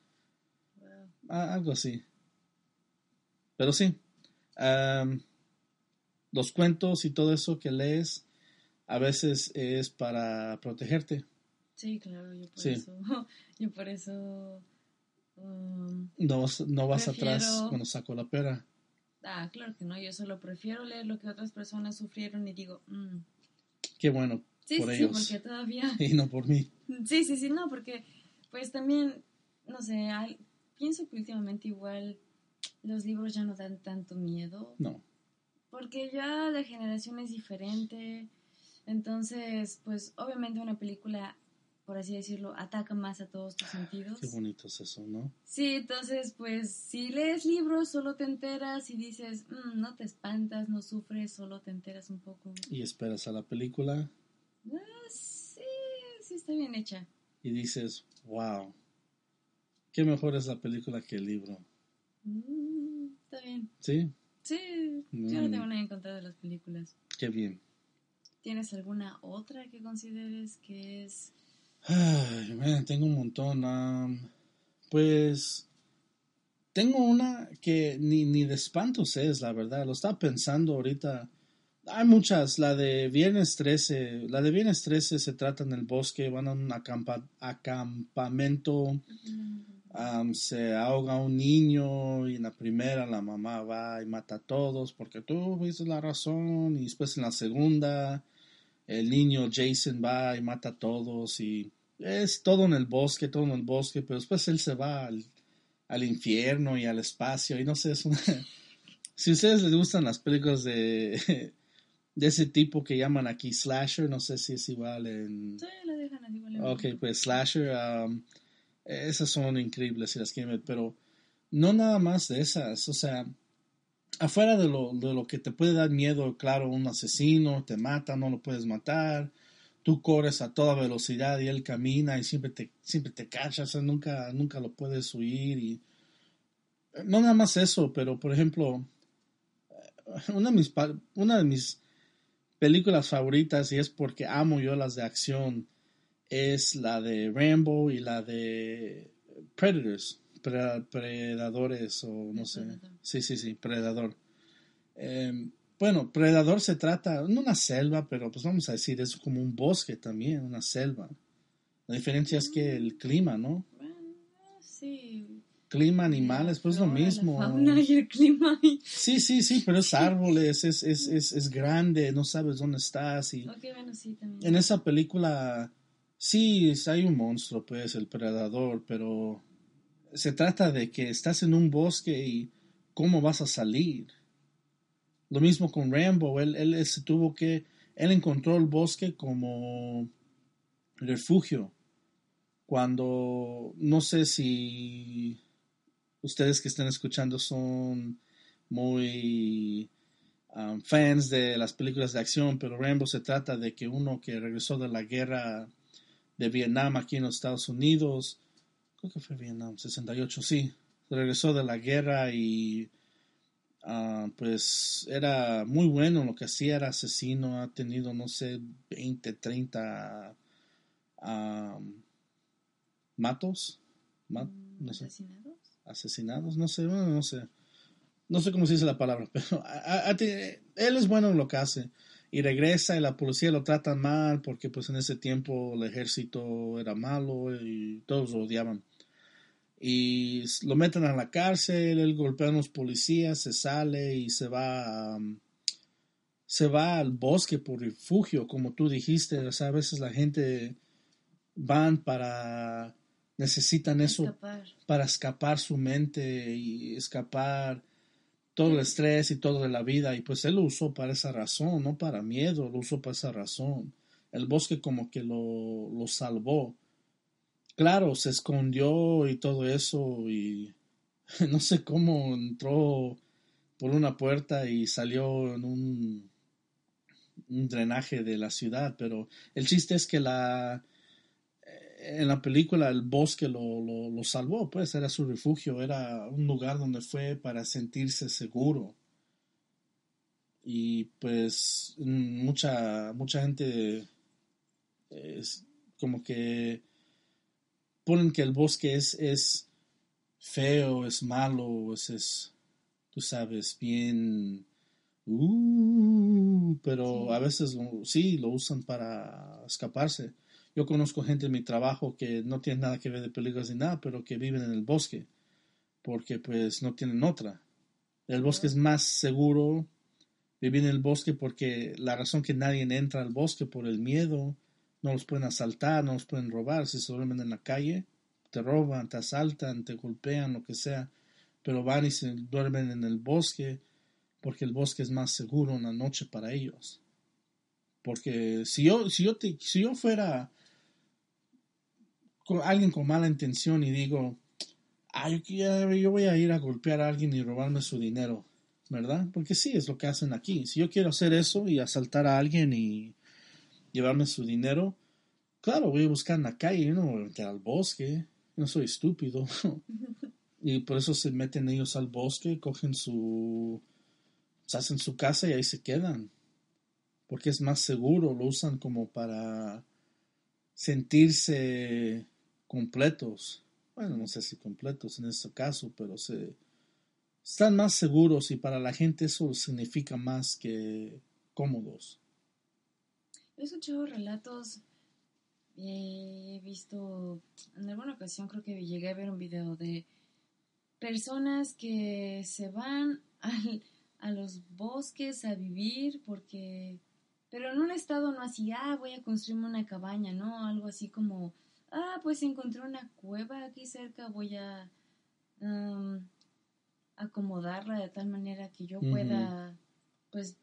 Ah, algo así. Pero sí, los cuentos y todo eso que lees a veces es para protegerte. Sí, claro, yo por eso, yo por eso um, no, no vas atrás cuando saco la pera. Ah, claro que no, yo solo prefiero leer lo que otras personas sufrieron y digo, mm". qué bueno. Sí, por sí, porque todavía. Y no por mí. Sí, sí, sí, no, porque pues también, no sé, pienso que últimamente igual los libros ya no dan tanto miedo. No. Porque ya la generación es diferente. Entonces, pues obviamente una película por así decirlo, ataca más a todos tus sentidos. Qué bonito es eso, ¿no? Sí, entonces, pues, si lees libros, solo te enteras y dices, "Mm, no te espantas, no sufres, solo te enteras un poco. Y esperas a la película Ah, sí, sí está bien hecha. y dices, wow, qué mejor es la película que el libro. Mm, está bien. ¿Sí? Sí, yo no Mm. tengo nada en contra de las películas. Qué bien. ¿Tienes alguna otra que consideres que es... Ay, man, tengo un montón. pues tengo una que ni, ni de espantos es, la verdad. Lo estaba pensando ahorita. Hay muchas. La de Viernes 13. La de Viernes 13 se trata en el bosque. Van a un acampa- acampamento. Am, se ahoga un niño y en la primera la mamá va y mata a todos porque tú viste la razón. Y después en la segunda el niño Jason va y mata a todos y es todo en el bosque, todo en el bosque, pero después él se va al, al infierno y al espacio y no sé, es una... si a ustedes les gustan las películas de, de ese tipo que llaman aquí slasher, no sé si es igual en... Sí, la dejan igual en- Ok, pues slasher, um, esas son increíbles si las quieren pero no nada más de esas, o sea, afuera de lo, de lo que te puede dar miedo, claro, un asesino te mata, no lo puedes matar, tú corres a toda velocidad y él camina y siempre te, siempre te cachas, nunca, nunca lo puedes huir y no nada más eso, pero por ejemplo, una de mis, una de mis películas favoritas y es porque amo yo las de acción es la de Rambo y la de Predators, Pre- Predadores o no sé. Predator. Sí, sí, sí, Predador. Eh, bueno, Predador se trata, no una selva, pero pues vamos a decir, es como un bosque también, una selva. La diferencia es que el clima, ¿no? Bueno, sí. Clima, animales, pues lo mismo. La fauna y el clima. Sí, sí, sí, pero es árboles, es, es, es, es grande, no sabes dónde estás y bueno, sí, también. en esa película sí hay un monstruo, pues, el predador, pero se trata de que estás en un bosque y cómo vas a salir. Lo mismo con Rambo, él, se tuvo que, él encontró el bosque como refugio. Cuando, no sé si ustedes que estén escuchando son muy um, fans de las películas de acción, pero Rambo se trata de que uno que regresó de la guerra de Vietnam aquí en los Estados Unidos, creo que fue Vietnam, 68, sí, regresó de la guerra y ah, pues era muy bueno en lo que hacía, era asesino, ha tenido, no sé, 20, 30 um, matos, no sé. ¿Asesinados? asesinados, no sé, bueno, no sé, no sé cómo se dice la palabra, pero a- a- él es bueno en lo que hace y regresa y la policía lo trata mal porque pues en ese tiempo el ejército era malo y todos lo odiaban. Y lo meten a la cárcel, él golpea a los policías, se sale y se va a, se va al bosque por refugio, como tú dijiste, o sea, a veces la gente van para necesitan eso Escapar. para escapar su mente y escapar todo el estrés y todo de la vida. Y pues él lo usó para esa razón, no para miedo, lo usó para esa razón. El bosque como que lo, lo salvó. Claro, se escondió y todo eso y no sé cómo entró por una puerta y salió en un, un drenaje de la ciudad, pero el chiste es que la en la película el bosque lo, lo, lo salvó, pues era su refugio, era un lugar donde fue para sentirse seguro. Y pues mucha, mucha gente es como que ponen que el bosque es, es feo, es malo, es, es tú sabes, bien, uh, pero a veces lo- sí lo usan para escaparse. Yo conozco gente en mi trabajo que no tiene nada que ver de películas ni nada, pero que viven en el bosque, porque pues no tienen otra. El bosque es más seguro vivir en el bosque porque la razón que nadie entra al bosque por el miedo, no los pueden asaltar, no los pueden robar, si se duermen en la calle, te roban, te asaltan, te golpean, lo que sea, pero van y se duermen en el bosque porque el bosque es más seguro en la noche para ellos. Porque si yo, si yo, te- si yo fuera con alguien con mala intención y digo, ah, yo, yo voy a ir a golpear a alguien y robarme su dinero, ¿verdad? Porque sí, es lo que hacen aquí. Si yo quiero hacer eso y asaltar a alguien y llevarme su dinero, claro, voy a buscar en la calle, yo no voy a meter al bosque, no soy estúpido. y por eso se meten ellos al bosque, cogen su... se hacen su casa y ahí se quedan. Porque es más seguro, lo usan como para sentirse completos. Bueno, no sé si completos en este caso, pero se están más seguros y para la gente eso significa más que cómodos. He escuchado relatos, he visto, en alguna ocasión creo que llegué a ver un video de personas que se van a los bosques a vivir porque, pero en un estado no así, ah, voy a construirme una cabaña, ¿no? Algo así como, ah, pues encontré una cueva aquí cerca, voy a acomodarla de tal manera que yo pueda, pues,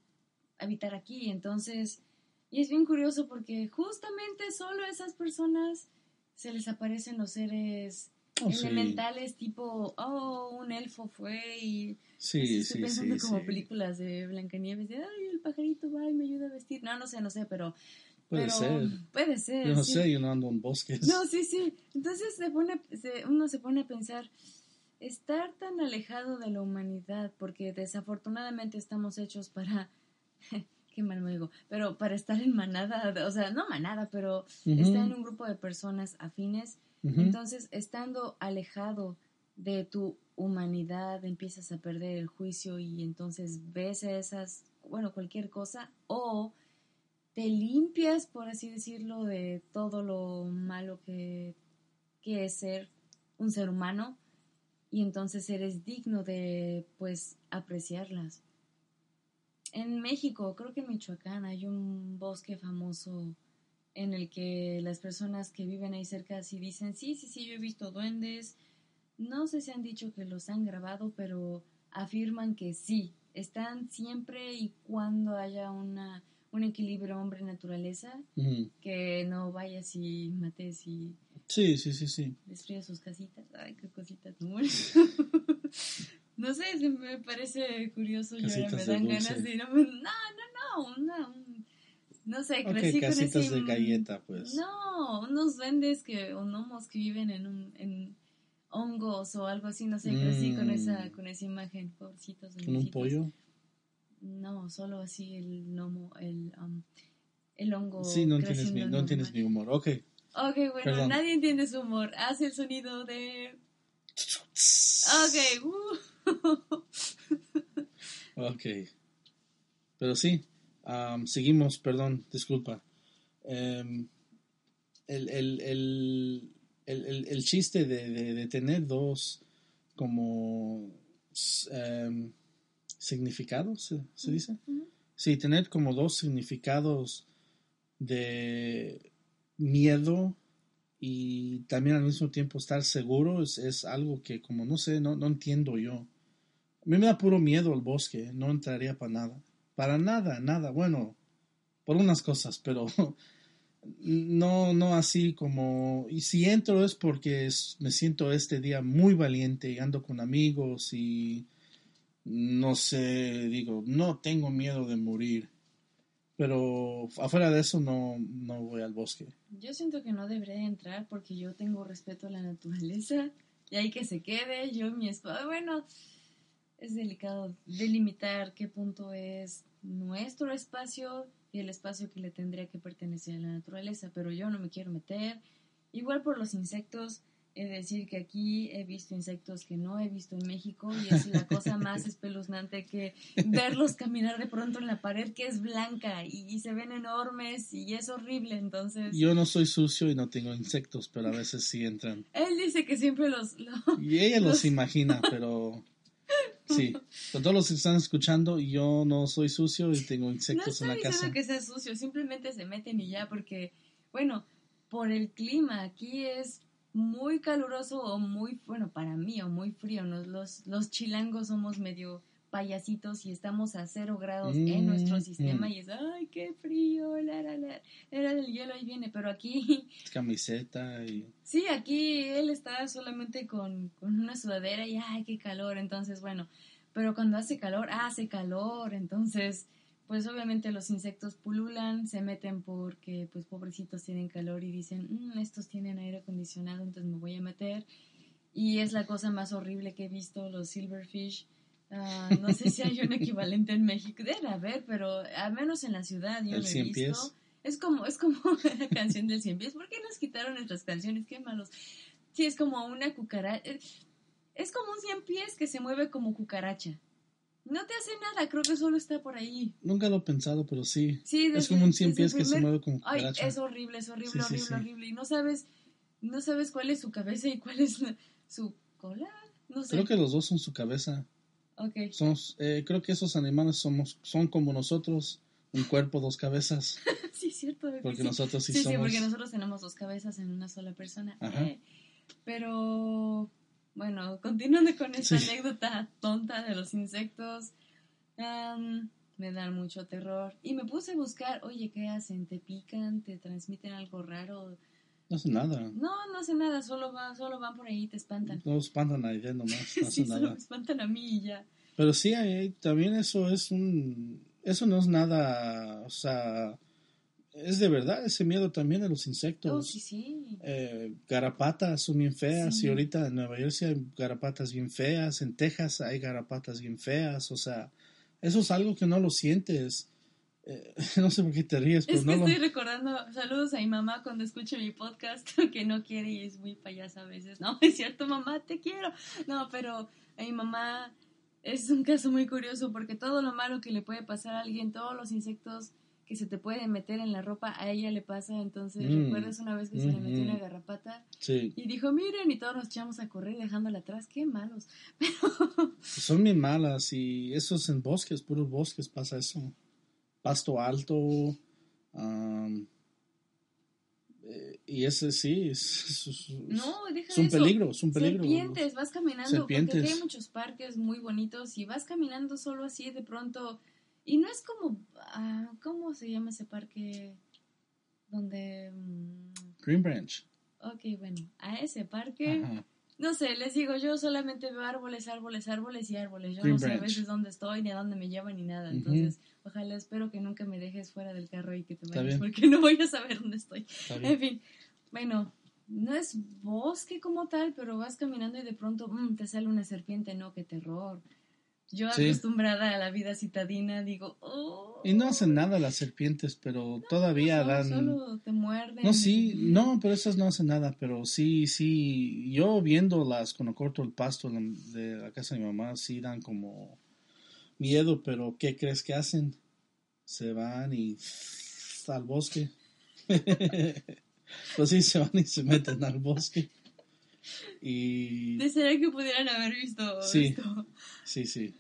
habitar aquí. Entonces, y es bien curioso porque justamente solo a esas personas se les aparecen los seres oh, elementales tipo, oh, un elfo fue y... Sí, estoy pensando como películas de Blancanieves, de, ay, el pajarito va y me ayuda a vestir. No, no sé, no sé, pero... Puede ser. Puede ser. Yo no sé, yo no ando en bosques. No, sí, sí. Entonces se pone, uno se pone a pensar, estar tan alejado de la humanidad, porque desafortunadamente estamos hechos para qué mal me digo, pero para estar en manada, o sea, no manada, pero estar en un grupo de personas afines, entonces estando alejado de tu humanidad empiezas a perder el juicio y entonces ves esas, bueno, cualquier cosa, o te limpias, por así decirlo, de todo lo malo que, que es ser un ser humano y entonces eres digno de, pues, apreciarlas en México, creo que en Michoacán, hay un bosque famoso en el que las personas que viven ahí cerca sí dicen, sí, sí, sí, yo he visto duendes. No sé si han dicho que los han grabado, pero afirman que sí, están siempre y cuando haya una, un equilibrio hombre-naturaleza, que no vayas y mates y... Sí, sí, sí, sí. Destruya sus casitas. Ay, qué cositas, ¿no? No sé, me parece curioso y ahora me dan ganas de no, no, no, no, no sé, crecí con ese, de galleta, pues. No, unos duendes que, o gnomos que viven en un, en hongos o algo así, no sé, crecí con esa, mm. con esa imagen, pobrecitos. ¿Con un pollo? No, solo así el gnomo, el, um, el hongo. Sí, no tienes, mi, no tienes mi humor, ok. Ok, bueno, nadie entiende su humor. Hace el sonido de... Ok, uh ok. Pero sí, seguimos, perdón, disculpa. Em, el, chiste de, tener dos como em, significados, ¿se, dice? Sí, tener como dos significados de miedo y también al mismo tiempo estar seguro es, es algo que como no sé, no, no entiendo yo. A mí me da puro miedo el bosque, no entraría para nada. Para nada, nada. Bueno, por unas cosas, pero no, no así como... Y si entro es porque me siento este día muy valiente y ando con amigos y no sé, digo, no tengo miedo de morir. Pero afuera de eso no, no voy al bosque. Yo siento que no debería entrar porque yo tengo respeto a la naturaleza y hay que se quede. Yo mi esposa, bueno, es delicado delimitar qué punto es nuestro espacio y el espacio que le tendría que pertenecer a la naturaleza, pero yo no me quiero meter. Igual por los insectos, es decir que aquí he visto insectos que no he visto en México y es la cosa más espeluznante que verlos caminar de pronto en la pared que es blanca y, se ven enormes y es horrible, entonces... Yo no soy sucio y no tengo insectos, pero a veces sí entran. Él dice que siempre los... y ella los imagina, pero Sí, con todos los que están escuchando, yo no soy sucio y tengo insectos en la casa. No estoy que sea sucio, simplemente se meten y ya, porque, bueno, por el clima, aquí es muy caluroso o muy, bueno, para mí, o muy frío. Los, los chilangos somos medio payasitos y estamos a cero grados en nuestro sistema y es, ay, qué frío, la, la, la, era del hielo, ahí viene, pero aquí... Camiseta y... Sí, aquí él está solamente con, con una sudadera y, ay, qué calor, entonces, bueno, pero cuando hace calor, hace calor, entonces pues obviamente los insectos pululan, se meten porque pues pobrecitos tienen calor y dicen, mm, estos tienen aire acondicionado, entonces me voy a meter. Y es la cosa más horrible que he visto, los silverfish. Ah, no sé si hay un equivalente en México, debe haber, pero al menos en la ciudad yo lo he visto. Es como, es como la canción del cien pies. ¿Por qué nos quitaron nuestras canciones? Qué malos. Sí, es como una cucaracha. Es como un cien pies que se mueve como cucaracha. No te hace nada, creo que solo está por ahí. Nunca lo he pensado, pero sí. sí es como un cien pies que se mueve como Ay, es horrible, es horrible, horrible, horrible. Y no sabes, no sabes cuál es su cabeza y cuál es su cola. No sé. Creo que los dos son su cabeza. Okay. Somos, eh, creo que esos animales somos, son como nosotros, un cuerpo, dos cabezas. sí, cierto. Porque nosotros sí, sí somos. Sí, porque nosotros tenemos dos cabezas en una sola persona. Eh, pero bueno, continuando con esta anécdota tonta de los insectos, me dan mucho terror. Y me puse a buscar, oye, ¿qué hacen? ¿Te pican? ¿Te transmiten algo raro? No hacen nada. No, no hacen nada, solo, va, solo van por ahí y te espantan. No espantan a ella nomás, no hacen nada. me espantan a mí y ya. Pero sí, también eso es un... Eso no es nada, o sea, es de verdad ese miedo también a los insectos. Oh, sí, sí. Eh, garapatas son bien feas y ahorita en Nueva Jersey hay garapatas bien feas, en Texas hay garapatas bien feas, o sea, eso es algo que no lo sientes. Eh, no sé por qué te ríes, pero es que estoy recordando, saludos a mi mamá cuando escucho mi podcast, que no quiere y es muy payasa a veces. No, es cierto, mamá, te quiero. No, pero a mi mamá es un caso muy curioso porque todo lo malo que le puede pasar a alguien, todos los insectos que se te puede meter en la ropa, a ella le pasa, entonces mm, recuerdas una vez que se le metió una garrapata y dijo, miren, y todos nos echamos a correr dejándola atrás, qué malos. Son muy malas y eso es en bosques, puros bosques pasa eso. Pasto alto. Eh, y ese sí, es, no, es un peligro, es un peligro. Serpientes, vas caminando, porque hay muchos parques muy bonitos y vas caminando solo así de pronto y no es como, ah, ¿cómo se llama ese parque donde... Mm, Green Branch. Ok, bueno, a ese parque... No sé, les digo, yo solamente veo árboles, árboles, árboles y árboles. Yo no sé a veces dónde estoy, ni a dónde me llevan, ni nada. Entonces, ojalá espero que nunca me dejes fuera del carro y que te vayas, porque no voy a saber dónde estoy. En fin, bueno, no es bosque como tal, pero vas caminando y de pronto mm, te sale una serpiente, no, qué terror. Yo acostumbrada a la vida citadina digo, oh. Y no hacen nada las serpientes, pero todavía dan... Solo te muerden. No, sí, no, pero esas no hacen nada, pero sí, sí, yo viéndolas cuando corto el pasto de la casa de mi mamá, sí dan como miedo, pero ¿qué crees que hacen? Se van y al bosque. pues sí, se van y se meten al bosque. Y... Desearía que pudieran haber visto sí, esto. Sí, sí.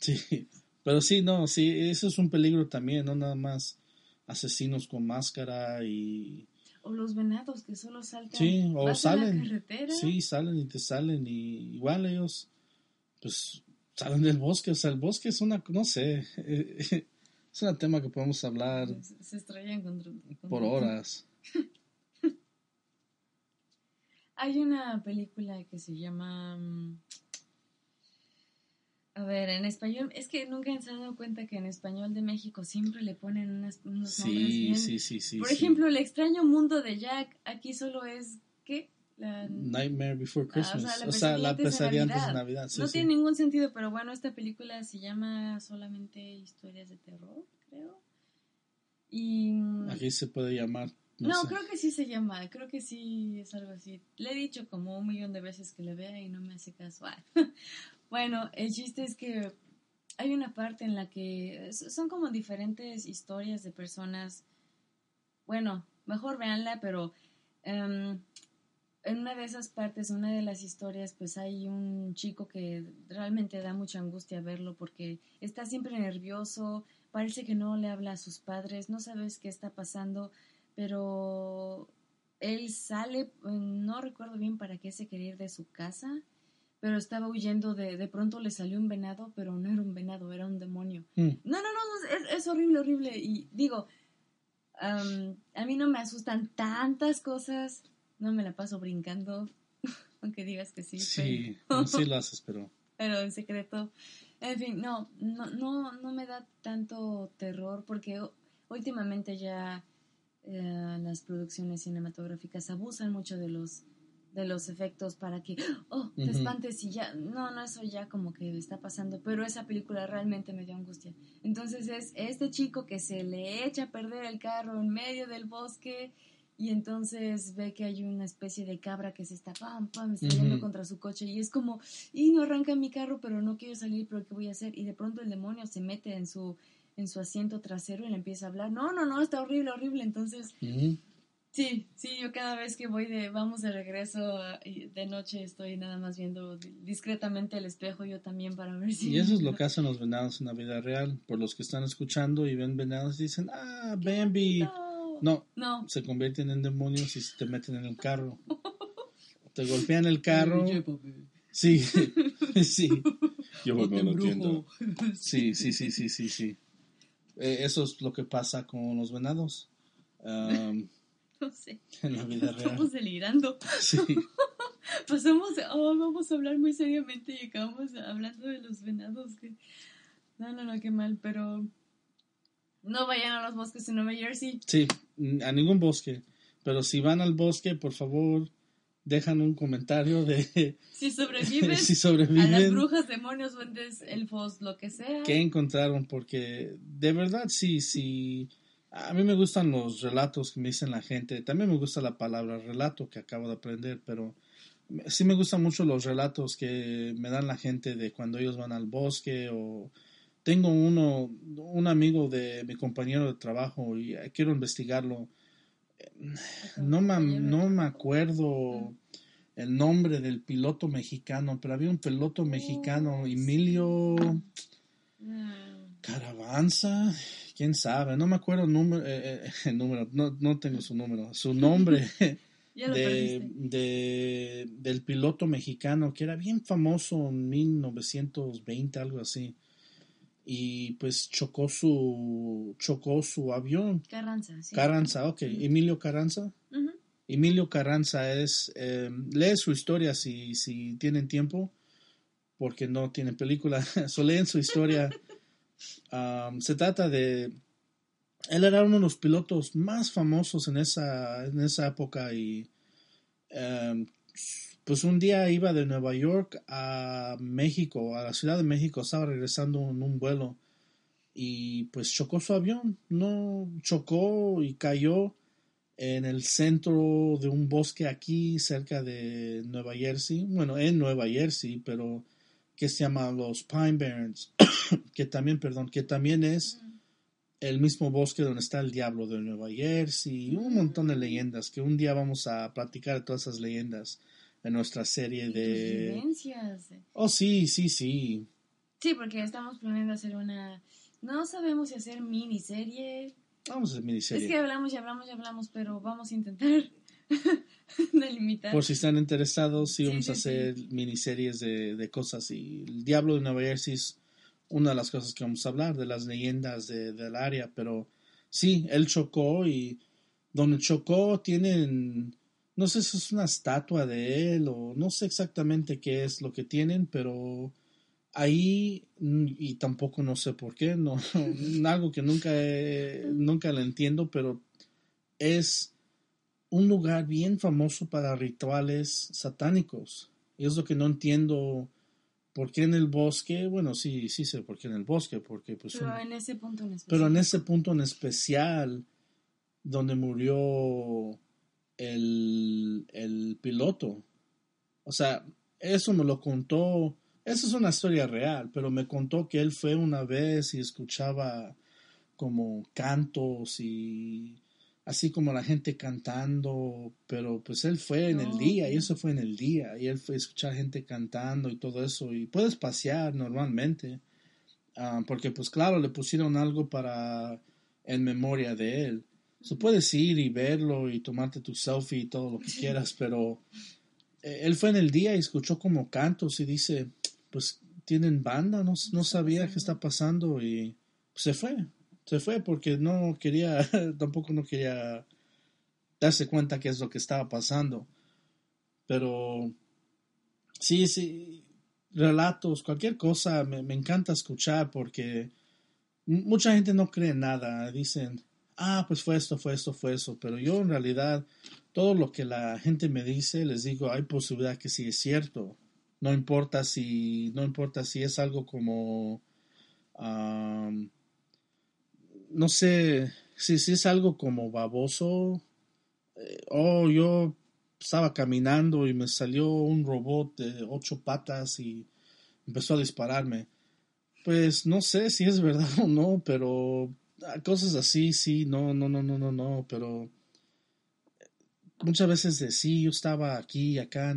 Sí, pero sí, no, sí, eso es un peligro también, no nada más asesinos con máscara y... O los venados que solo saltan. Sí, o salen. Sí, salen y te salen y igual ellos, pues, salen del bosque, o sea, el bosque es una, no sé, es un tema que podemos hablar. Se, estrellan contra, por horas. Hay una película que se llama... Mm, a ver, en español, es que nunca se han dado cuenta que en español de México siempre le ponen unas, unos sí, nombres bien. Sí, sí, sí. Por ejemplo, El extraño mundo de Jack, aquí solo es, ¿qué? La... Nightmare Before Christmas. o sea, la pesadilla, antes de Navidad. no tiene ningún sentido, pero bueno, esta película se llama solamente Historias de Terror, creo. Y... Mm, aquí se puede llamar no, creo que sí se llama, creo que sí es algo así. Le he dicho como un millón de veces que le vea y no me hace caso. bueno, el chiste es que hay una parte en la que son como diferentes historias de personas. Bueno, mejor véanla, pero em, en una de esas partes, una de las historias, pues hay un chico que realmente da mucha angustia verlo porque está siempre nervioso, parece que no le habla a sus padres, no sabes qué está pasando pero él sale, no recuerdo bien para qué se quería ir de su casa, pero estaba huyendo de, de pronto le salió un venado, pero no era un venado, era un demonio. Mm. No, no, no, es, es horrible, horrible. Y digo, am, a mí no me asustan tantas cosas, no me la paso brincando, aunque digas que sí. Sí, pero- sí lo haces, pero pero en secreto. En fin, no, no, no, no me da tanto terror porque últimamente ya eh, las producciones cinematográficas abusan mucho de los de los efectos para que oh te espantes y ya no no eso ya como que está pasando pero esa película realmente me dio angustia. Entonces es este chico que se le echa a perder el carro en medio del bosque y entonces ve que hay una especie de cabra que se está pam pam estrellando Ujú. contra su coche y es como y no arranca mi carro pero no quiero salir pero qué voy a hacer y de pronto el demonio se mete en su en su asiento trasero y le empieza a hablar no no no está horrible horrible entonces Sí, sí, yo cada vez que voy de, vamos de regreso y de noche estoy nada más viendo discretamente el espejo yo también para ver si... Y eso es lo que hacen los venados en la vida real. Por los que están escuchando y ven venados, dicen, ah, Bambi. No, No, no. se convierten en demonios y se te meten en el carro. Te golpean el carro. Sí, sí. Yo no lo entiendo. Sí, sí, sí, sí, sí, sí. Eh, eso es lo que pasa con los venados um, No sé, en la vida real. estamos delirando. Sí, Pasamos, de, oh, vamos a hablar muy seriamente y acabamos hablando de los venados. Que... No, no, no, qué mal, pero no vayan a los bosques en Nueva Jersey. sí, a ningún bosque. Pero si van al bosque, por favor, dejan un comentario de Si sobreviven si a las sobreviven. brujas, demonios, duendes, elfos, lo que sea. ¿Qué encontraron? Porque de verdad sí, sí. A mí me gustan los relatos que me dicen la gente. También me gusta la palabra relato que acabo de aprender, pero sí me gustan mucho los relatos que me dan la gente de cuando ellos van al bosque o tengo uno, un amigo de mi compañero de trabajo y eh, quiero investigarlo. No me, no me acuerdo el nombre del piloto mexicano, pero había un piloto mexicano, Oh. Emilio Mm. Caravanza, quién sabe, no me acuerdo el número, eh, eh, el número no, no tengo su número, su nombre de, de- del piloto mexicano que era bien famoso en 1920, algo así. Y pues chocó su chocó su avión. Carranza, sí. Carranza, ok, Emilio Carranza. Emilio Carranza es, eh, lee su historia si, si tienen tiempo, porque no tienen película, so leen su historia. Um, se trata de, él era uno de los pilotos más famosos en esa, en esa época y um, pues un día iba de Nueva York a México, a la Ciudad de México, estaba regresando en un vuelo y pues chocó su avión, no chocó y cayó en el centro de un bosque aquí cerca de Nueva Jersey, bueno, en Nueva Jersey, pero que se llama los Pine Barrens, que también, perdón, que también es el mismo bosque donde está el diablo de Nueva Jersey, un montón de leyendas, que un día vamos a platicar de todas esas leyendas en nuestra serie de... vivencias. Oh, sí, sí, sí. Sí, porque estamos planeando hacer una... No sabemos si hacer miniserie. Vamos a hacer miniserie. Es que hablamos y hablamos y hablamos, pero vamos a intentar delimitar. Por si están interesados, sí, Sí, vamos a sí, hacer miniseries de, de cosas. Y el Diablo de Nueva Jersey es una de las cosas que vamos a hablar, de las leyendas de- del área. Pero sí, él chocó y donde chocó tienen, no sé si es una estatua de él o no sé exactamente qué es lo que tienen, pero ahí, mm, y tampoco no sé por qué, no, algo que nunca, he- nunca lo entiendo, pero es un lugar bien famoso para rituales satánicos. Y es lo que no entiendo por qué en el bosque, bueno, sí, sí sé por qué en el bosque, porque pues... pero un- en ese punto en pero en ese punto en especial, donde murió el, el piloto. O sea, eso me lo contó, esa es una historia real, pero me contó que él fue una vez y escuchaba como cantos y así como la gente cantando, pero pues él fue en el día y eso fue en el día y él fue a escuchar gente cantando y todo eso y puedes pasear normalmente. Ah, porque pues claro, le pusieron algo para en memoria de él. So, puedes ir y verlo y tomarte tu selfie y todo lo que quieras, pero eh, él fue en el día y escuchó como cantos y dice, pues tienen banda, no, no sabía qué está pasando y se fue, se fue porque no quería, tampoco no quería darse cuenta qué es lo que estaba pasando. Pero sí, sí, relatos, cualquier cosa, me, me encanta escuchar porque mucha gente no cree nada, dicen, ah, pues fue esto, fue esto, fue eso, pero yo en realidad todo lo que la gente me dice, les digo, hay posibilidad que sí es cierto. No importa si, no importa si es algo como, no sé, si, si, es algo como baboso, eh, oh, yo estaba caminando y me salió un robot de ocho patas y empezó a dispararme. Pues no sé si es verdad o no, pero cosas así, sí, no, no, no, no, no, no, pero muchas veces de sí, yo estaba aquí, acá,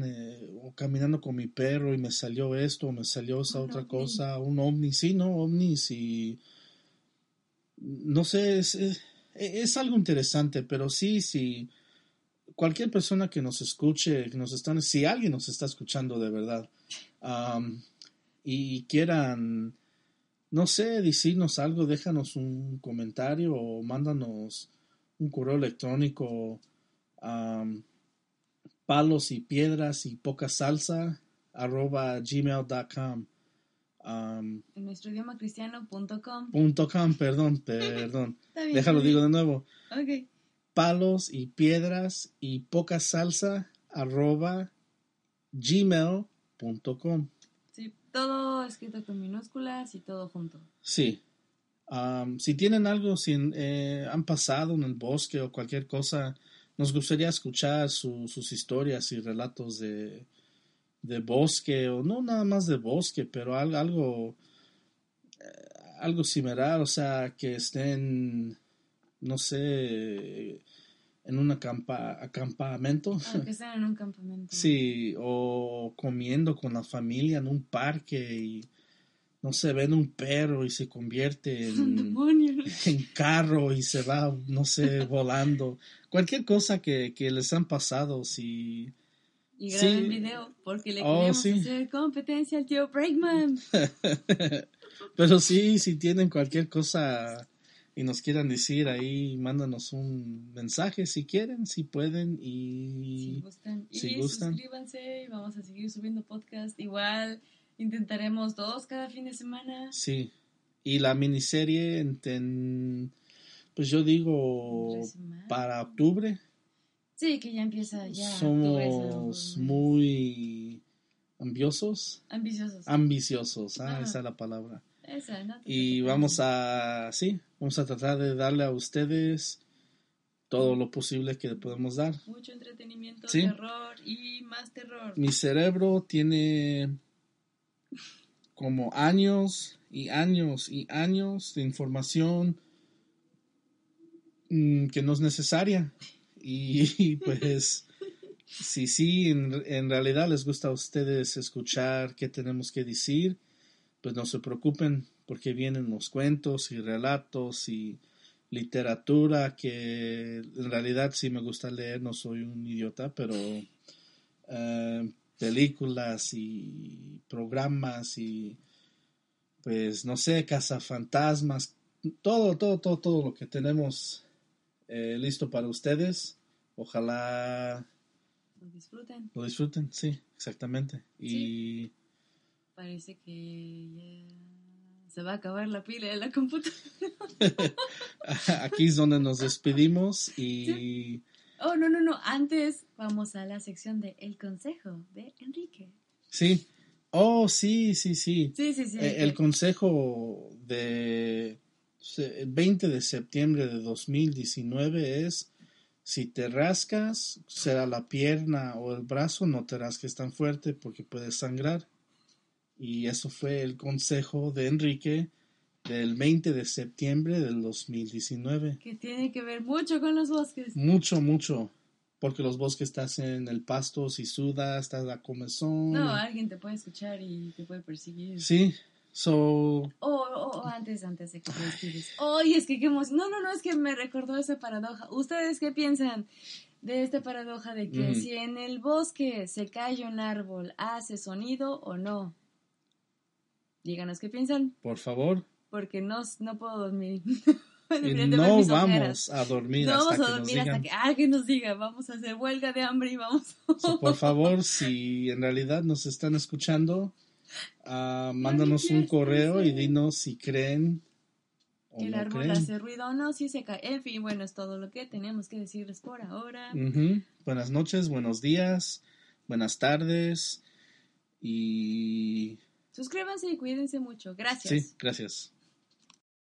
o caminando con mi perro y me salió esto, me salió esa otra cosa, un ovni, sí, no, ovnis y no sé, es, es, algo interesante, pero sí, sí, cualquier persona que nos escuche, que nos están, si alguien nos está escuchando de verdad y quieran, no sé, decirnos algo, déjanos un comentario o mándanos un correo electrónico palos y piedras y poca salsa arroba gmail.com en nuestro idioma cristiano.com .com, perdón, perdón. Déjalo digo de nuevo. Palos y piedras y poca salsa arroba gmail.com. Todo escrito con minúsculas y todo junto. Sí. si tienen algo, si eh, han pasado en el bosque o cualquier cosa, nos gustaría escuchar sus historias y relatos de, de bosque, o no nada más de bosque, pero algo, algo, eh, algo similar, o sea, que estén, no sé, en un acampa, acampamento. Ah, que estén en un campamento. Sí, o comiendo con la familia en un parque y no sé, ven un perro y se convierte en, en carro y se va, no sé, volando. Cualquier cosa que, que les han pasado, si... Y graben video porque le oh, queremos hacer competencia al tío Breakman. Pero sí, si tienen cualquier cosa y nos quieran decir ahí, mándanos un mensaje si quieren, si pueden y si gustan. y suscríbanse y vamos a seguir subiendo podcast igual Intentaremos dos cada fin de semana. Sí. Y la miniserie, en, pues yo digo, para octubre. Sí, que ya empieza ya. Somos muy ambiciosos. Ambiciosos. Ambiciosos, ah, esa es la palabra. No y vamos a, sí, vamos a tratar de darle a ustedes todo lo posible que podemos dar. Mucho entretenimiento, terror y más terror. Mi cerebro tiene como años y años y años de información mm, que no es necesaria. Y, pues, si sí, en, realidad les gusta a ustedes escuchar qué tenemos que decir, pues no se preocupen porque vienen los cuentos y relatos y literatura que en realidad sí me gusta leer, no soy un idiota, pero eh, películas y programas y pues no sé, cazafantasmas, todo, todo, todo, todo lo que tenemos eh, listo para ustedes. Ojalá lo disfruten. Lo disfruten, sí, exactamente. Y parece que ya se va a acabar la pila de la computadora. Aquí es donde nos despedimos y Oh, no, no, no. Antes vamos a la sección de El Consejo de Enrique. Sí. Oh, sí, sí, sí. Sí, sí, sí. Eh, el consejo de 20 de septiembre de 2019 es, si te rascas, será la pierna o el brazo, no te rasques tan fuerte porque puedes sangrar. Y eso fue el consejo de Enrique del 20 de septiembre del 2019. Que tiene que ver mucho con los bosques. Mucho, mucho. Porque los bosques estás en el pasto, si sudas, estás a comezón. No, alguien te puede escuchar y te puede perseguir. Sí, so... Oh, oh, oh antes, antes de que te Oye, es que qué No, no, no, es que me recordó esa paradoja. ¿Ustedes qué piensan? de esta paradoja de que Mm. si en el bosque se cae un árbol, ¿hace sonido o no? Díganos qué piensan, Por favor. porque no, no puedo dormir. Y no vamos a dormir No hasta vamos que a nos dormir hasta que alguien nos diga, vamos a hacer huelga de hambre y vamos. So, por favor, si en realidad nos están escuchando, ah, mándanos un correo y dinos si creen o que el no árbol creen. hace ruido o no, si se cae. En fin, bueno, es todo lo que tenemos que decirles por ahora. Buenas noches, buenos días, buenas tardes y Suscríbanse y cuídense mucho. Gracias. sí, gracias.